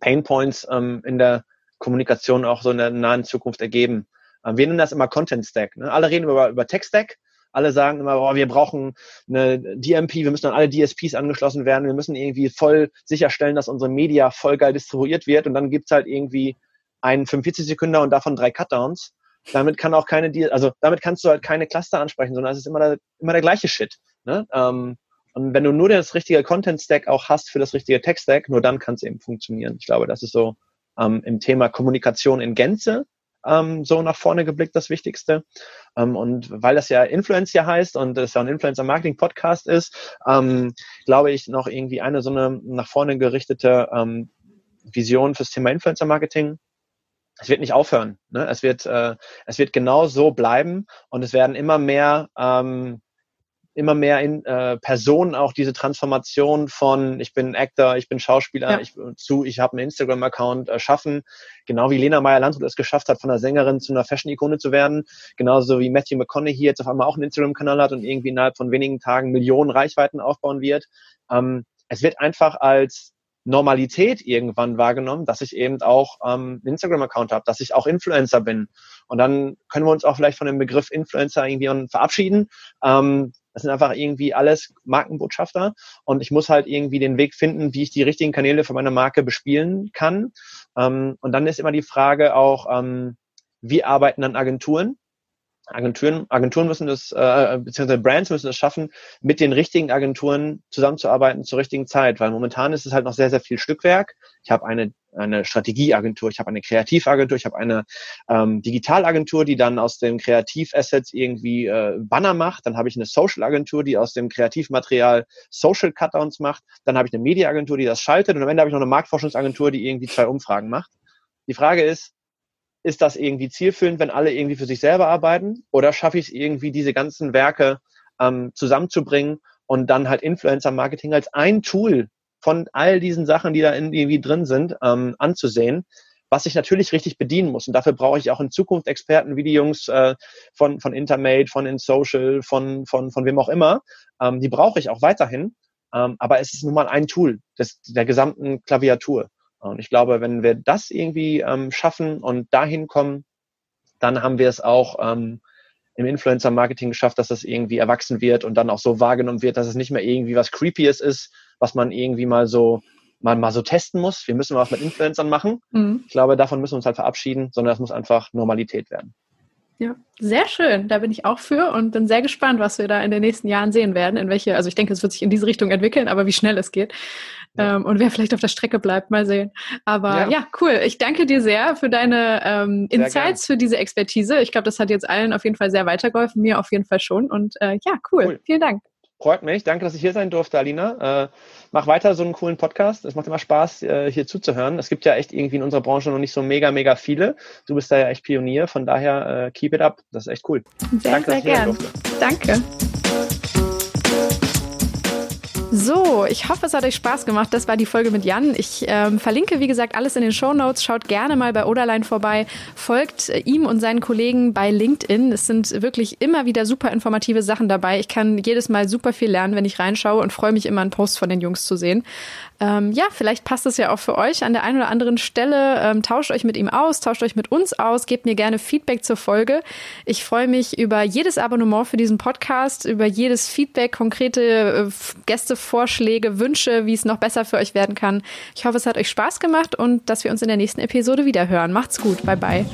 Painpoints ähm, in der Kommunikation auch so in der nahen Zukunft ergeben. Wir nennen das immer Content Stack. Ne? Alle reden über, über Tech Stack. Alle sagen immer, oh, wir brauchen eine DMP, wir müssen an alle DSPs angeschlossen werden, wir müssen irgendwie voll sicherstellen, dass unsere Media voll geil distribuiert wird und dann gibt's halt irgendwie einen 45 Sekunden und davon drei Cutdowns. Damit kann auch keine, also damit kannst du halt keine Cluster ansprechen, sondern es ist immer der, immer der gleiche Shit. Ne? Ähm, und wenn du nur das richtige Content Stack auch hast für das richtige Tech Stack, nur dann kann es eben funktionieren. Ich glaube, das ist so ähm, im Thema Kommunikation in Gänze ähm, so nach vorne geblickt das Wichtigste. Ähm, und weil das ja Influencer heißt und es ja ein Influencer-Marketing-Podcast ist, ähm, glaube ich, noch irgendwie eine so eine nach vorne gerichtete ähm, Vision fürs Thema Influencer-Marketing es wird nicht aufhören. Ne? Es wird, äh, es wird genau so bleiben und es werden immer mehr ähm, immer mehr in äh, Personen auch diese Transformation von ich bin Actor, ich bin Schauspieler, ja. ich zu ich habe einen Instagram Account äh, schaffen, genau wie Lena Meyer Landrut es geschafft hat von einer Sängerin zu einer Fashion Ikone zu werden, genauso wie Matthew McConaughey jetzt auf einmal auch einen Instagram Kanal hat und irgendwie innerhalb von wenigen Tagen Millionen Reichweiten aufbauen wird. Ähm, es wird einfach als Normalität irgendwann wahrgenommen, dass ich eben auch ähm, einen Instagram-Account habe, dass ich auch Influencer bin. Und dann können wir uns auch vielleicht von dem Begriff Influencer irgendwie verabschieden. Ähm, das sind einfach irgendwie alles Markenbotschafter und ich muss halt irgendwie den Weg finden, wie ich die richtigen Kanäle für meine Marke bespielen kann. Ähm, und dann ist immer die Frage auch, ähm, wie arbeiten dann Agenturen? Agenturen, Agenturen müssen das, äh, beziehungsweise Brands müssen es schaffen, mit den richtigen Agenturen zusammenzuarbeiten zur richtigen Zeit, weil momentan ist es halt noch sehr, sehr viel Stückwerk. Ich habe eine, eine Strategieagentur, ich habe eine Kreativagentur, ich habe eine ähm, Digitalagentur, die dann aus den Kreativassets irgendwie äh, Banner macht, dann habe ich eine Social-Agentur, die aus dem Kreativmaterial Social Cutdowns macht, dann habe ich eine Media-Agentur, die das schaltet und am Ende habe ich noch eine Marktforschungsagentur, die irgendwie zwei Umfragen macht. Die Frage ist, ist das irgendwie zielführend, wenn alle irgendwie für sich selber arbeiten? Oder schaffe ich es irgendwie, diese ganzen Werke ähm, zusammenzubringen und dann halt Influencer-Marketing als ein Tool von all diesen Sachen, die da irgendwie drin sind, ähm, anzusehen, was ich natürlich richtig bedienen muss. Und dafür brauche ich auch in Zukunft Experten wie die Jungs äh, von, von Intermate, von InSocial, von, von, von wem auch immer. Ähm, die brauche ich auch weiterhin. Ähm, aber es ist nun mal ein Tool des, der gesamten Klaviatur. Und ich glaube, wenn wir das irgendwie ähm, schaffen und dahin kommen, dann haben wir es auch ähm, im Influencer-Marketing geschafft, dass das irgendwie erwachsen wird und dann auch so wahrgenommen wird, dass es nicht mehr irgendwie was Creepyes ist, was man irgendwie mal so man mal so testen muss, wir müssen was mit Influencern machen. Mhm. Ich glaube, davon müssen wir uns halt verabschieden, sondern es muss einfach Normalität werden. Ja, sehr schön. Da bin ich auch für und bin sehr gespannt, was wir da in den nächsten Jahren sehen werden. In welche, also ich denke, es wird sich in diese Richtung entwickeln, aber wie schnell es geht. Ja. Ähm, und wer vielleicht auf der Strecke bleibt, mal sehen. Aber ja, ja cool. Ich danke dir sehr für deine ähm, Insights, für diese Expertise. Ich glaube, das hat jetzt allen auf jeden Fall sehr weitergeholfen, mir auf jeden Fall schon. Und äh, ja, cool. cool. Vielen Dank. Freut mich. Danke, dass ich hier sein durfte, Alina. Äh, mach weiter so einen coolen Podcast. Es macht immer Spaß, äh, hier zuzuhören. Es gibt ja echt irgendwie in unserer Branche noch nicht so mega, mega viele. Du bist da ja echt Pionier. Von daher, äh, keep it up. Das ist echt cool. Sehr, Danke, sehr gern. Danke. So, ich hoffe, es hat euch Spaß gemacht. Das war die Folge mit Jan. Ich ähm, verlinke, wie gesagt, alles in den Show Notes. Schaut gerne mal bei Oderline vorbei. Folgt äh, ihm und seinen Kollegen bei LinkedIn. Es sind wirklich immer wieder super informative Sachen dabei. Ich kann jedes Mal super viel lernen, wenn ich reinschaue und freue mich immer, einen Post von den Jungs zu sehen. Ähm, ja, vielleicht passt es ja auch für euch an der einen oder anderen Stelle. Ähm, tauscht euch mit ihm aus, tauscht euch mit uns aus, gebt mir gerne Feedback zur Folge. Ich freue mich über jedes Abonnement für diesen Podcast, über jedes Feedback, konkrete äh, Gästevorschläge, Wünsche, wie es noch besser für euch werden kann. Ich hoffe, es hat euch Spaß gemacht und dass wir uns in der nächsten Episode wieder hören. Macht's gut. Bye bye.